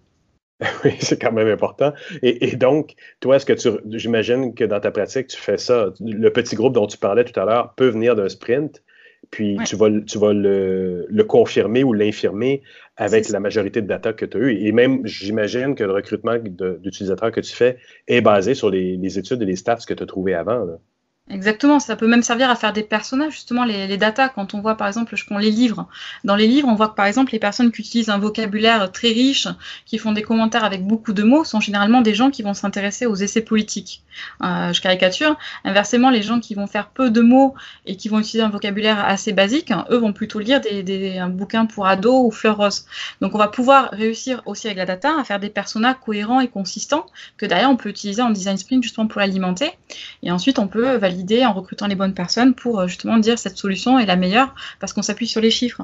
Oui, c'est quand même important. Et, donc, toi, est-ce que tu, j'imagine que dans ta pratique, tu fais ça. Le petit groupe dont tu parlais tout à l'heure peut venir d'un sprint, puis tu vas, tu vas le, confirmer ou l'infirmer avec la majorité de data que tu as eu. Et même, j'imagine que le recrutement d'utilisateurs que tu fais est basé sur les, études et les stats que tu as trouvés avant. Là. Exactement, ça peut même servir à faire des personnages, justement, les, les datas, quand on voit par exemple, je prends les livres. Dans les livres, on voit que par exemple, les personnes qui utilisent un vocabulaire très riche, qui font des commentaires avec beaucoup de mots, sont généralement des gens qui vont s'intéresser aux essais politiques. Euh, je caricature. Inversement, les gens qui vont faire peu de mots et qui vont utiliser un vocabulaire assez basique, hein, eux vont plutôt lire des, un bouquin pour ados ou fleurs roses. Donc on va pouvoir réussir aussi avec la data à faire des personnages cohérents et consistants que derrière on peut utiliser en design sprint justement pour l'alimenter. Et ensuite, on peut valider en recrutant les bonnes personnes pour euh, justement dire cette solution est la meilleure parce qu'on s'appuie sur les chiffres.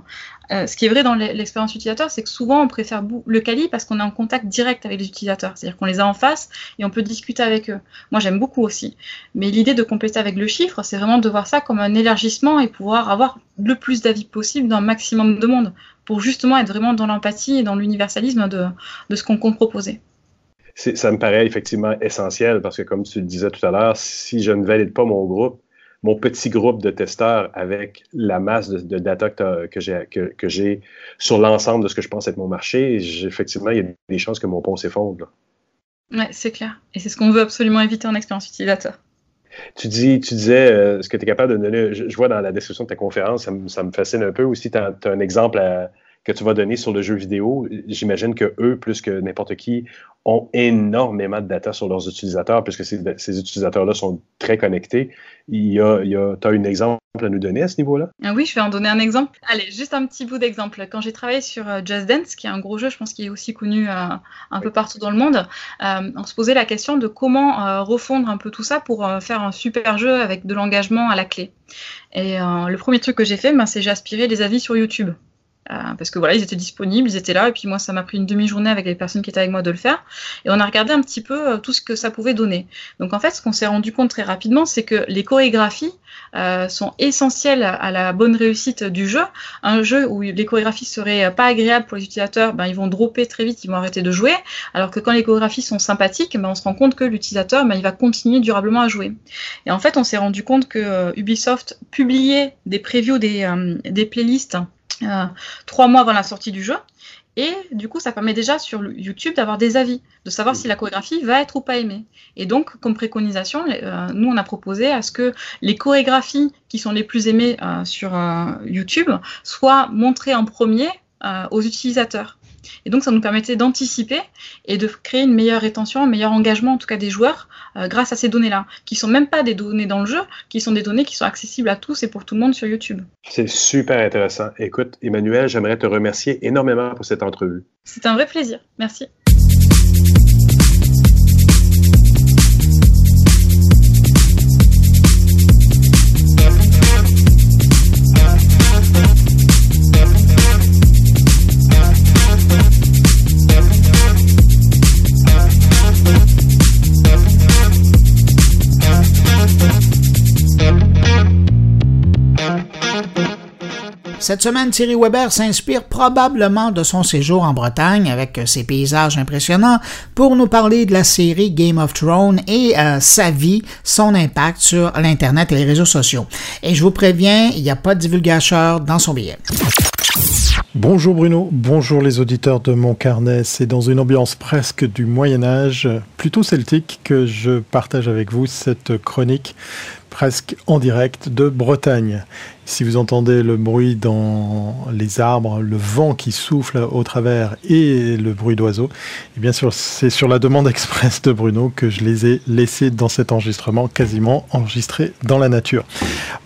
Euh, ce qui est vrai dans l'expérience utilisateur, c'est que souvent on préfère le Kali parce qu'on est en contact direct avec les utilisateurs, c'est-à-dire qu'on les a en face et on peut discuter avec eux. Moi j'aime beaucoup aussi. Mais l'idée de compléter avec le chiffre, c'est vraiment de voir ça comme un élargissement et pouvoir avoir le plus d'avis possible dans un maximum de monde pour justement être vraiment dans l'empathie et dans l'universalisme de ce qu'on compte proposer ça me paraît effectivement essentiel parce que, comme tu le disais tout à l'heure, si je ne valide pas mon groupe, mon petit groupe de testeurs avec la masse de, data que, j'ai que, sur l'ensemble de ce que je pense être mon marché, effectivement, il y a des chances que mon pont s'effondre. Oui, c'est clair. Et c'est ce qu'on veut absolument éviter en expérience utilisateur. Tu, dis, tu disais euh, ce que tu es capable de donner. Je, vois dans la description de ta conférence, ça me, fascine un peu aussi. Tu as, un exemple que tu vas donner sur le jeu vidéo. J'imagine que eux, plus que n'importe qui, ont énormément de data sur leurs utilisateurs, puisque ces, ces utilisateurs-là sont très connectés. Il y a, tu as un exemple à nous donner à ce niveau-là? Ah oui, je vais en donner un exemple. Allez, juste un petit bout d'exemple. Quand j'ai travaillé sur euh, Just Dance, qui est un gros jeu, je pense qu'il est aussi connu euh, un peu partout dans le monde, euh, on se posait la question de comment refondre un peu tout ça pour faire un super jeu avec de l'engagement à la clé. Et le premier truc que j'ai fait, ben, c'est j'ai aspiré les avis sur YouTube. Euh, parce que voilà, ils étaient disponibles, ils étaient là, et puis moi, ça m'a pris une demi-journée avec les personnes qui étaient avec moi de le faire, et on a regardé un petit peu euh, tout ce que ça pouvait donner. Donc en fait, ce qu'on s'est rendu compte très rapidement, c'est que les chorégraphies euh, sont essentielles à la bonne réussite du jeu. Un jeu où les chorégraphies seraient pas agréables pour les utilisateurs, ben, ils vont dropper très vite, ils vont arrêter de jouer, alors que quand les chorégraphies sont sympathiques, ben, on se rend compte que l'utilisateur, ben, il va continuer durablement à jouer. Et en fait, on s'est rendu compte que Ubisoft publiait des previews des, des playlists euh, trois mois avant la sortie du jeu. Et du coup, ça permet déjà sur YouTube d'avoir des avis, de savoir si la chorégraphie va être ou pas aimée. Et donc, comme préconisation, euh, nous, on a proposé à ce que les chorégraphies qui sont les plus aimées euh, sur YouTube soient montrées en premier aux utilisateurs. Et donc, ça nous permettait d'anticiper et de créer une meilleure rétention, un meilleur engagement, en tout cas des joueurs, euh, grâce à ces données-là, qui sont même pas des données dans le jeu, qui sont des données qui sont accessibles à tous et pour tout le monde sur YouTube. C'est super intéressant. Écoute, Emmanuel, j'aimerais te remercier énormément pour cette entrevue. C'est un vrai plaisir. Merci. Cette semaine, Thierry Weber s'inspire probablement de son séjour en Bretagne avec ses paysages impressionnants pour nous parler de la série Game of Thrones et euh, sa vie, son impact sur l'Internet et les réseaux sociaux. Et je vous préviens, il n'y a pas de divulgateur dans son billet. Bonjour Bruno, bonjour les auditeurs de mon carnet. C'est dans une ambiance presque du Moyen Âge, plutôt celtique, que je partage avec vous cette chronique presque en direct de Bretagne. Si vous entendez le bruit dans les arbres, le vent qui souffle au travers et le bruit d'oiseaux, et eh bien sûr, c'est sur la demande express de Bruno que je les ai laissés dans cet enregistrement, quasiment enregistré dans la nature.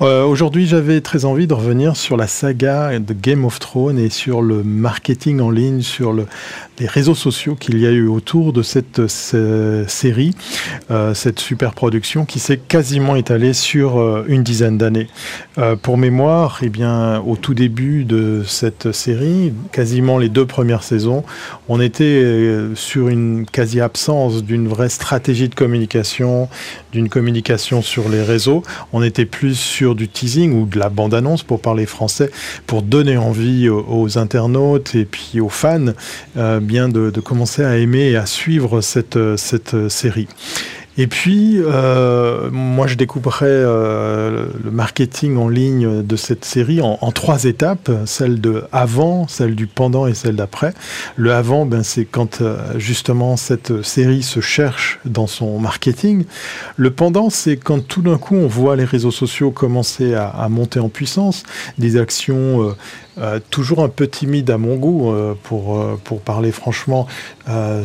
Euh, aujourd'hui, j'avais très envie de revenir sur la saga de Game of Thrones et sur le marketing en ligne, sur le, les réseaux sociaux qu'il y a eu autour de cette, série, euh, cette super production qui s'est quasiment étalée sur euh, une dizaine d'années. pour mémoire, eh bien, au tout début de cette série, quasiment les deux premières saisons, on était euh, sur une quasi-absence d'une vraie stratégie de communication, d'une communication sur les réseaux. On était plus sur du teasing ou de la bande-annonce, pour parler français, pour donner envie aux, internautes et puis aux fans euh, bien de, de, commencer à aimer et à suivre cette, cette série. Et puis, euh, moi, je découperai euh, le marketing en ligne de cette série en, trois étapes, celle de avant, celle du pendant et celle d'après. Le avant, ben, c'est quand euh, justement cette série se cherche dans son marketing. Le pendant, c'est quand tout d'un coup on voit les réseaux sociaux commencer à, à monter en puissance, des actions euh, toujours un peu timide à mon goût, euh, pour, euh, pour parler franchement,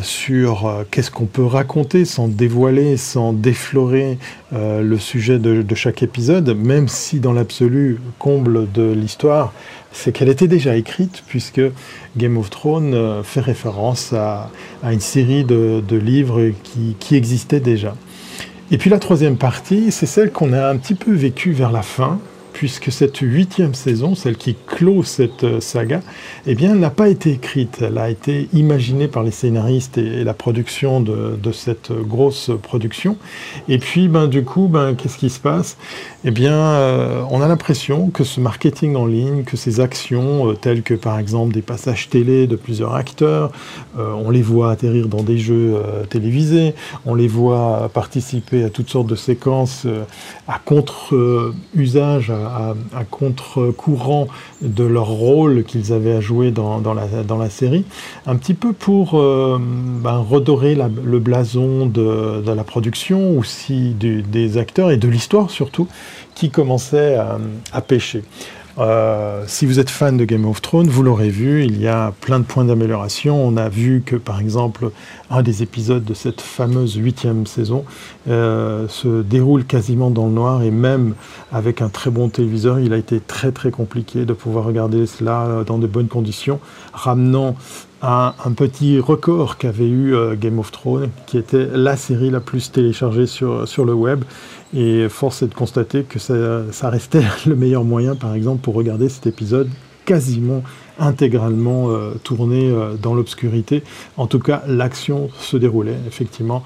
sur qu'est-ce qu'on peut raconter sans dévoiler, sans déflorer le sujet de, de, chaque épisode, même si dans l'absolu, comble de l'histoire, c'est qu'elle était déjà écrite, puisque Game of Thrones fait référence à, à une série de, de livres qui, qui existait déjà. Et puis la troisième partie, c'est celle qu'on a un petit peu vécue vers la fin, puisque cette huitième saison, celle qui clôt cette euh, saga, eh n'a pas été écrite. Elle a été imaginée par les scénaristes et, la production de, cette grosse production. Et puis, ben, du coup, ben, qu'est-ce qui se passe? Eh bien, euh, on a l'impression que ce marketing en ligne, que ces actions, euh, telles que par exemple des passages télé de plusieurs acteurs, on les voit atterrir dans des jeux télévisés, on les voit participer à toutes sortes de séquences à contre-usage, à, contre-courant de leur rôle qu'ils avaient à jouer dans, la, série, un petit peu pour euh, ben, redorer le blason de, la production, aussi des acteurs et de l'histoire surtout, qui commençaient à pêcher. Euh, si vous êtes fan de Game of Thrones, vous l'aurez vu, il y a plein de points d'amélioration. On a vu que, par exemple, un des épisodes de cette fameuse huitième saison euh, se déroule quasiment dans le noir et même avec un très bon téléviseur, il a été très très compliqué de pouvoir regarder cela dans de bonnes conditions, ramenant à un petit record qu'avait eu euh, Game of Thrones, qui était la série la plus téléchargée sur, le web. Et force est de constater que ça, restait le meilleur moyen, par exemple, pour regarder cet épisode quasiment intégralement euh, tourné euh, dans l'obscurité. En tout cas, l'action se déroulait effectivement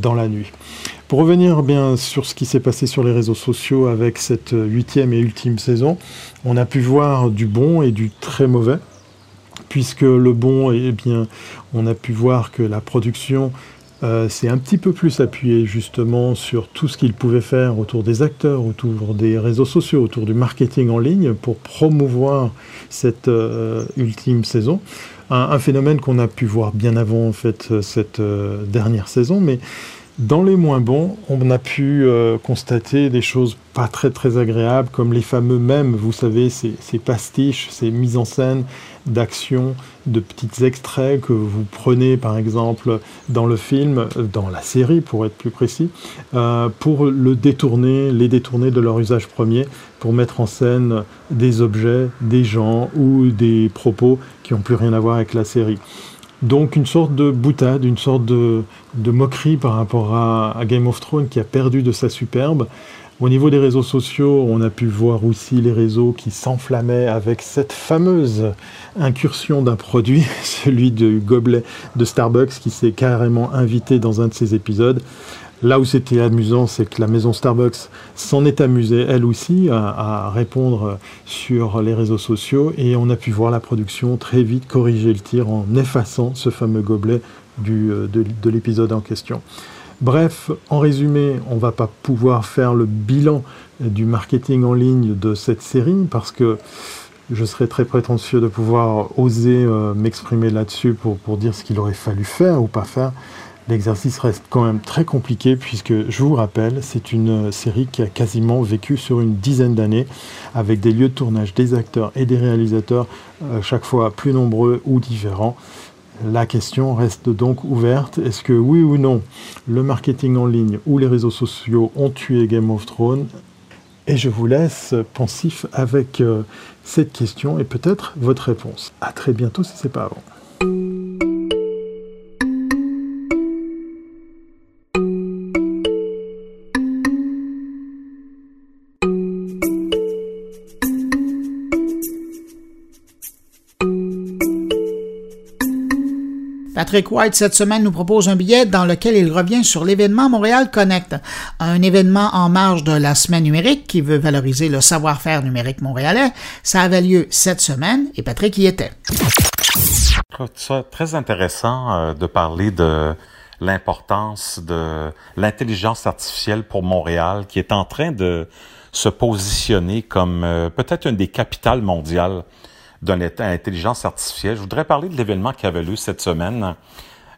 dans la nuit. Pour revenir bien sur ce qui s'est passé sur les réseaux sociaux avec cette huitième et ultime saison, on a pu voir du bon et du très mauvais puisque le bon, eh bien, on a pu voir que la production euh, c'est un petit peu plus appuyé justement sur tout ce qu'il pouvait faire autour des acteurs, autour des réseaux sociaux, autour du marketing en ligne pour promouvoir cette euh, ultime saison. Un, phénomène qu'on a pu voir bien avant en fait cette euh, dernière saison, mais dans les moins bons, on a pu constater des choses pas très très agréables, comme les fameux mèmes, vous savez, ces pastiches, ces mises en scène d'actions, de petits extraits que vous prenez par exemple dans le film, dans la série pour être plus précis, euh, pour le détourner, les détourner de leur usage premier, pour mettre en scène des objets, des gens ou des propos qui n'ont plus rien à voir avec la série. Donc une sorte de boutade, une sorte de, moquerie par rapport à, Game of Thrones qui a perdu de sa superbe. Au niveau des réseaux sociaux, on a pu voir aussi les réseaux qui s'enflammaient avec cette fameuse incursion d'un produit, celui du gobelet de Starbucks qui s'est carrément invité dans un de ses épisodes. Là où c'était amusant, c'est que la maison Starbucks s'en est amusée, elle aussi, à, répondre sur les réseaux sociaux et on a pu voir la production très vite corriger le tir en effaçant ce fameux gobelet euh, de, l'épisode en question. Bref, en résumé, on va pas pouvoir faire le bilan du marketing en ligne de cette série parce que je serais très prétentieux de pouvoir oser euh, m'exprimer là-dessus pour, dire ce qu'il aurait fallu faire ou pas faire. L'exercice reste quand même très compliqué puisque, je vous rappelle, c'est une série qui a quasiment vécu sur une dizaine d'années avec des lieux de tournage, des acteurs et des réalisateurs euh, chaque fois plus nombreux ou différents. La question reste donc ouverte. Est-ce que oui ou non, le marketing en ligne ou les réseaux sociaux ont tué Game of Thrones? Et je vous laisse pensif avec euh, cette question et peut-être votre réponse. À très bientôt si c'est pas avant. Patrick White, cette semaine, nous propose un billet dans lequel il revient sur l'événement Montréal Connect, un événement en marge de la semaine numérique qui veut valoriser le savoir-faire numérique montréalais. Ça avait lieu cette semaine et Patrick y était. Je trouve ça très intéressant euh, de parler de l'importance de l'intelligence artificielle pour Montréal qui est en train de se positionner comme euh, peut-être une des capitales mondiales d'une intelligence artificielle. Je voudrais parler de l'événement qui avait lieu cette semaine,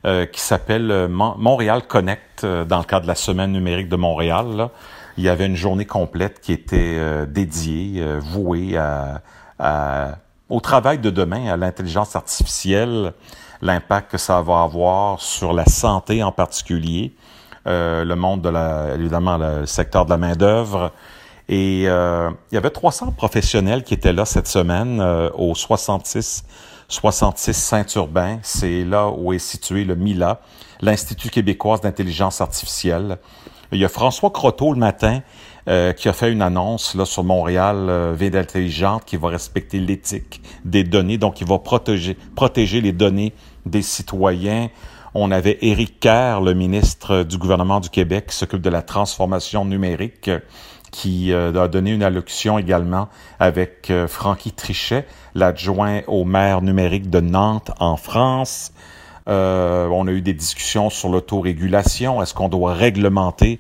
euh, qui s'appelle euh, Montréal Connect, euh, dans le cadre de la Semaine numérique de Montréal. Il y avait une journée complète qui était dédiée, vouée au travail de demain, à l'intelligence artificielle, l'impact que ça va avoir sur la santé en particulier, le monde de la, évidemment, le secteur de la main-d'œuvre, et euh, il y avait 300 professionnels qui étaient là cette semaine euh, au 66 66 Saint-Urbain. C'est là où est situé le MILA, l'Institut québécois d'intelligence artificielle. Il y a François Croteau le matin euh, qui a fait une annonce là sur Montréal euh, Ville intelligente qui va respecter l'éthique des données, donc il va protéger protéger les données des citoyens. On avait Éric Kerr, le ministre du gouvernement du Québec, qui s'occupe de la transformation numérique qui euh, a donné une allocution également avec euh, Francky Trichet, l'adjoint au maire numérique de Nantes en France. Euh, on a eu des discussions sur l'autorégulation. Est-ce qu'on doit réglementer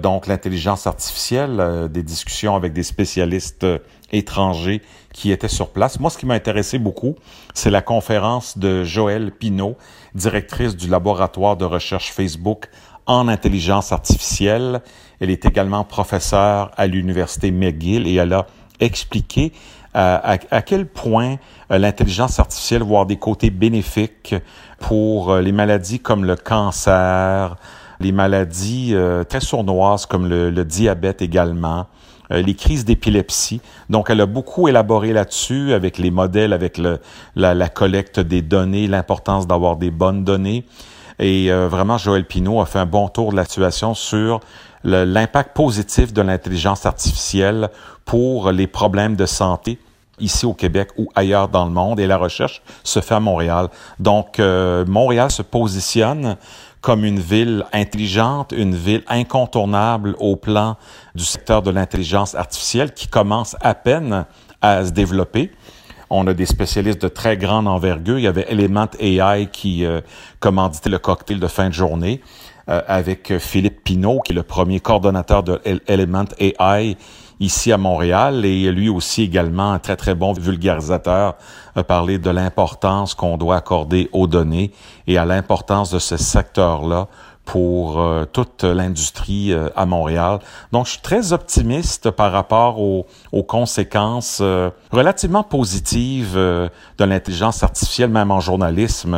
donc l'intelligence artificielle? des discussions avec des spécialistes étrangers qui étaient sur place. Moi, ce qui m'a intéressé beaucoup, c'est la conférence de Joëlle Pinault, directrice du laboratoire de recherche Facebook en intelligence artificielle. Elle est également professeure à l'université McGill et elle a expliqué euh, à, quel point euh, l'intelligence artificielle avoir des côtés bénéfiques pour euh, les maladies comme le cancer, les maladies très sournoises comme le, diabète également, les crises d'épilepsie. Donc, elle a beaucoup élaboré là-dessus avec les modèles, avec la, collecte des données, l'importance d'avoir des bonnes données. Et vraiment, Joël Pinault a fait un bon tour de la situation sur l'impact positif de l'intelligence artificielle pour les problèmes de santé ici au Québec ou ailleurs dans le monde et la recherche se fait à Montréal. Donc euh, Montréal se positionne comme une ville intelligente, une ville incontournable au plan du secteur de l'intelligence artificielle qui commence à peine à se développer. On a des spécialistes de très grande envergure. Il y avait Element AI qui euh, commanditait le cocktail de fin de journée euh, avec Philippe Pinault, qui est le premier coordonnateur de Element AI ici à Montréal. Et lui aussi également un très très bon vulgarisateur a parlé de l'importance qu'on doit accorder aux données et à l'importance de ce secteur-là pour euh, toute l'industrie euh, à Montréal. Donc, je suis très optimiste par rapport aux, conséquences euh, relativement positives de l'intelligence artificielle, même en journalisme.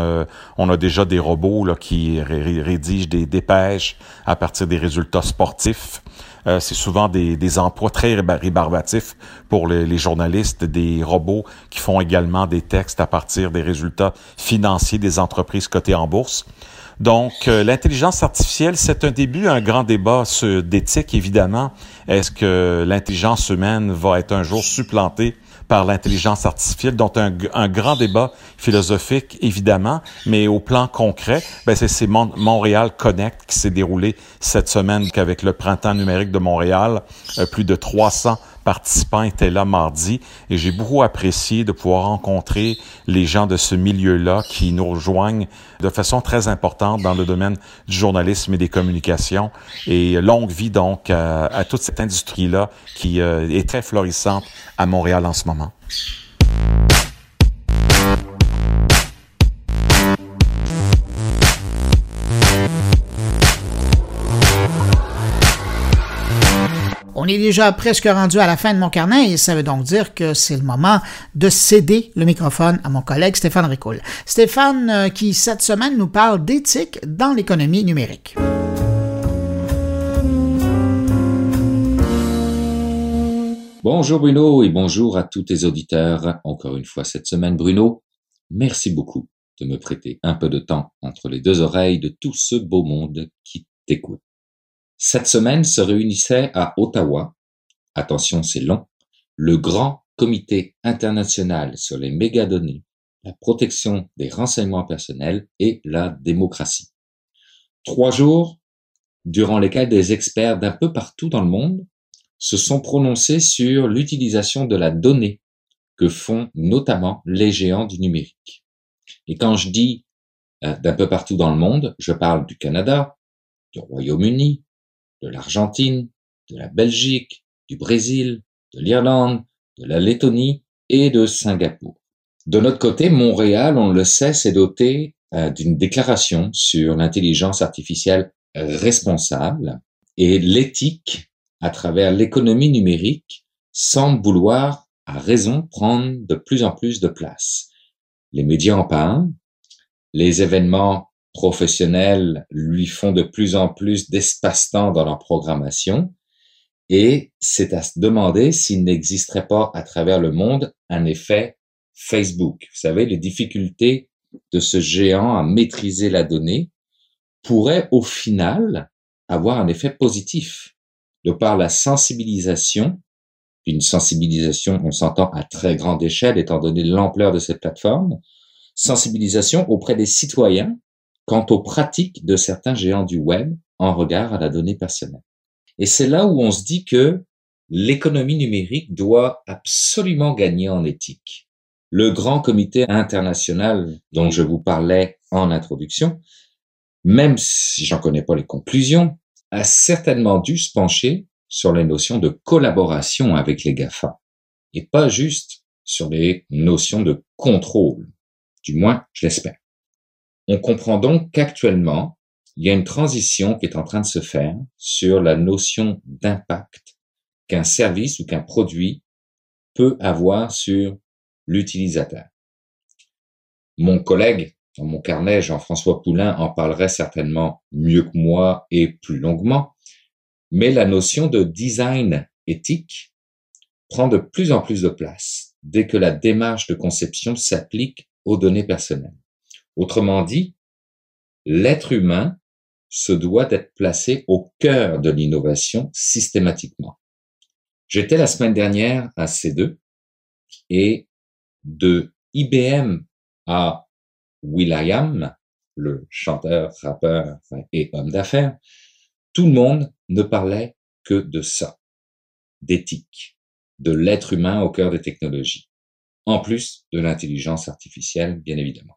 on a déjà des robots là, qui rédigent des dépêches à partir des résultats sportifs. c'est souvent des, des, emplois très rébarbatifs pour les, les, journalistes, des robots qui font également des textes à partir des résultats financiers des entreprises cotées en bourse. Donc, euh, l'intelligence artificielle, c'est un début, un grand débat d'éthique, évidemment. Est-ce que l'intelligence humaine va être un jour supplantée par l'intelligence artificielle, dont un, grand débat philosophique, évidemment, mais au plan concret, ben c'est Montréal Connect qui s'est déroulé cette semaine avec le printemps numérique de Montréal. Euh, plus de 300 participants étaient là mardi et j'ai beaucoup apprécié de pouvoir rencontrer les gens de ce milieu-là qui nous rejoignent de façon très importante dans le domaine du journalisme et des communications. Et longue vie donc à, toute cette industrie-là qui euh, est très florissante à Montréal en ce moment. On est déjà presque rendu à la fin de mon carnet et ça veut donc dire que c'est le moment de céder le microphone à mon collègue Stéphane Ricoul. Stéphane euh, qui cette semaine nous parle d'éthique dans l'économie numérique. Bonjour Bruno et bonjour à tous tes auditeurs. Encore une fois cette semaine Bruno, merci beaucoup de me prêter un peu de temps entre les deux oreilles de tout ce beau monde qui t'écoute. Cette semaine se réunissait à Ottawa, attention c'est long, le grand comité international sur les mégadonnées, la protection des renseignements personnels et la démocratie. Trois jours durant lesquels des experts d'un peu partout dans le monde se sont prononcés sur l'utilisation de la donnée que font notamment les géants du numérique. Et quand je dis euh, d'un peu partout dans le monde, je parle du Canada, du Royaume-Uni, de l'Argentine, de la Belgique, du Brésil, de l'Irlande, de la Lettonie et de Singapour. De notre côté, Montréal, on le sait, s'est doté euh, d'une déclaration sur l'intelligence artificielle responsable et l'éthique à travers l'économie numérique semble vouloir, à raison, prendre de plus en plus de place. Les médias en parlent, les événements professionnels lui font de plus en plus d'espace-temps dans leur programmation et c'est à se demander s'il n'existerait pas à travers le monde un effet Facebook. Vous savez, les difficultés de ce géant à maîtriser la donnée pourraient au final avoir un effet positif de par la sensibilisation, une sensibilisation, on s'entend à très grande échelle étant donné l'ampleur de cette plateforme, sensibilisation auprès des citoyens quant aux pratiques de certains géants du web en regard à la donnée personnelle. Et c'est là où on se dit que l'économie numérique doit absolument gagner en éthique. Le grand comité international dont je vous parlais en introduction, même si j'en connais pas les conclusions, a certainement dû se pencher sur les notions de collaboration avec les GAFA et pas juste sur les notions de contrôle. Du moins, je l'espère. On comprend donc qu'actuellement, il y a une transition qui est en train de se faire sur la notion d'impact qu'un service ou qu'un produit peut avoir sur l'utilisateur. Mon collègue dans mon carnet, Jean-François Poulain en parlerait certainement mieux que moi et plus longuement, mais la notion de design éthique prend de plus en plus de place dès que la démarche de conception s'applique aux données personnelles. Autrement dit, l'être humain se doit d'être placé au cœur de l'innovation systématiquement. J'étais la semaine dernière à C2 et de IBM à Will.i.am, le chanteur, rappeur et homme d'affaires, tout le monde ne parlait que de ça, d'éthique, de l'être humain au cœur des technologies, en plus de l'intelligence artificielle, bien évidemment.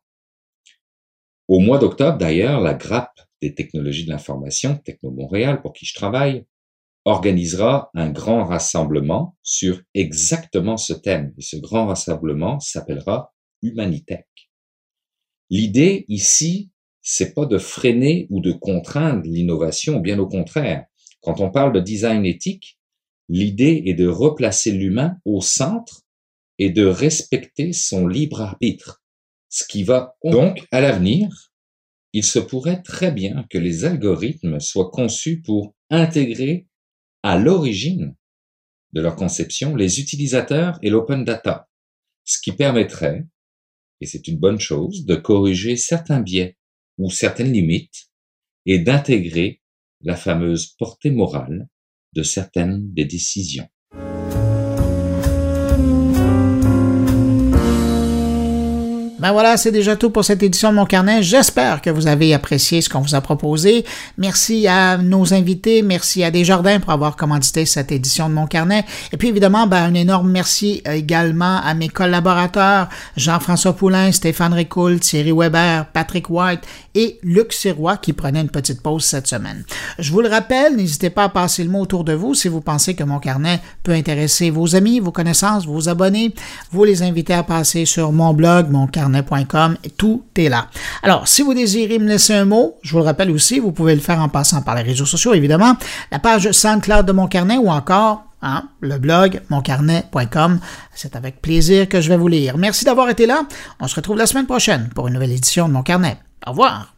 Au mois d'octobre, d'ailleurs, la grappe des technologies de l'information, Techno Montréal, pour qui je travaille, organisera un grand rassemblement sur exactement ce thème. Et ce grand rassemblement s'appellera Humanitech. L'idée ici, c'est pas de freiner ou de contraindre l'innovation, bien au contraire. Quand on parle de design éthique, l'idée est de replacer l'humain au centre et de respecter son libre arbitre. Ce qui va donc, à l'avenir, il se pourrait très bien que les algorithmes soient conçus pour intégrer à l'origine de leur conception les utilisateurs et l'open data, ce qui permettrait, et c'est une bonne chose, de corriger certains biais ou certaines limites et d'intégrer la fameuse portée morale de certaines des décisions. Ben voilà, c'est déjà tout pour cette édition de mon carnet. J'espère que vous avez apprécié ce qu'on vous a proposé. Merci à nos invités, merci à Desjardins pour avoir commandité cette édition de mon carnet. Et puis évidemment, ben, un énorme merci également à mes collaborateurs, Jean-François Poulain, Stéphane Ricoul, Thierry Weber, Patrick White et Luc Sirois qui prenaient une petite pause cette semaine. Je vous le rappelle, n'hésitez pas à passer le mot autour de vous si vous pensez que mon carnet peut intéresser vos amis, vos connaissances, vos abonnés. Vous les invitez à passer sur mon blog, mon carnet tout est là. Alors, si vous désirez me laisser un mot, je vous le rappelle aussi, vous pouvez le faire en passant par les réseaux sociaux, évidemment, la page SoundCloud de Mon Carnet ou encore hein, le blog moncarnet.com. C'est avec plaisir que je vais vous lire. Merci d'avoir été là. On se retrouve la semaine prochaine pour une nouvelle édition de Mon Carnet. Au revoir.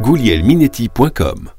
goulielminetti.com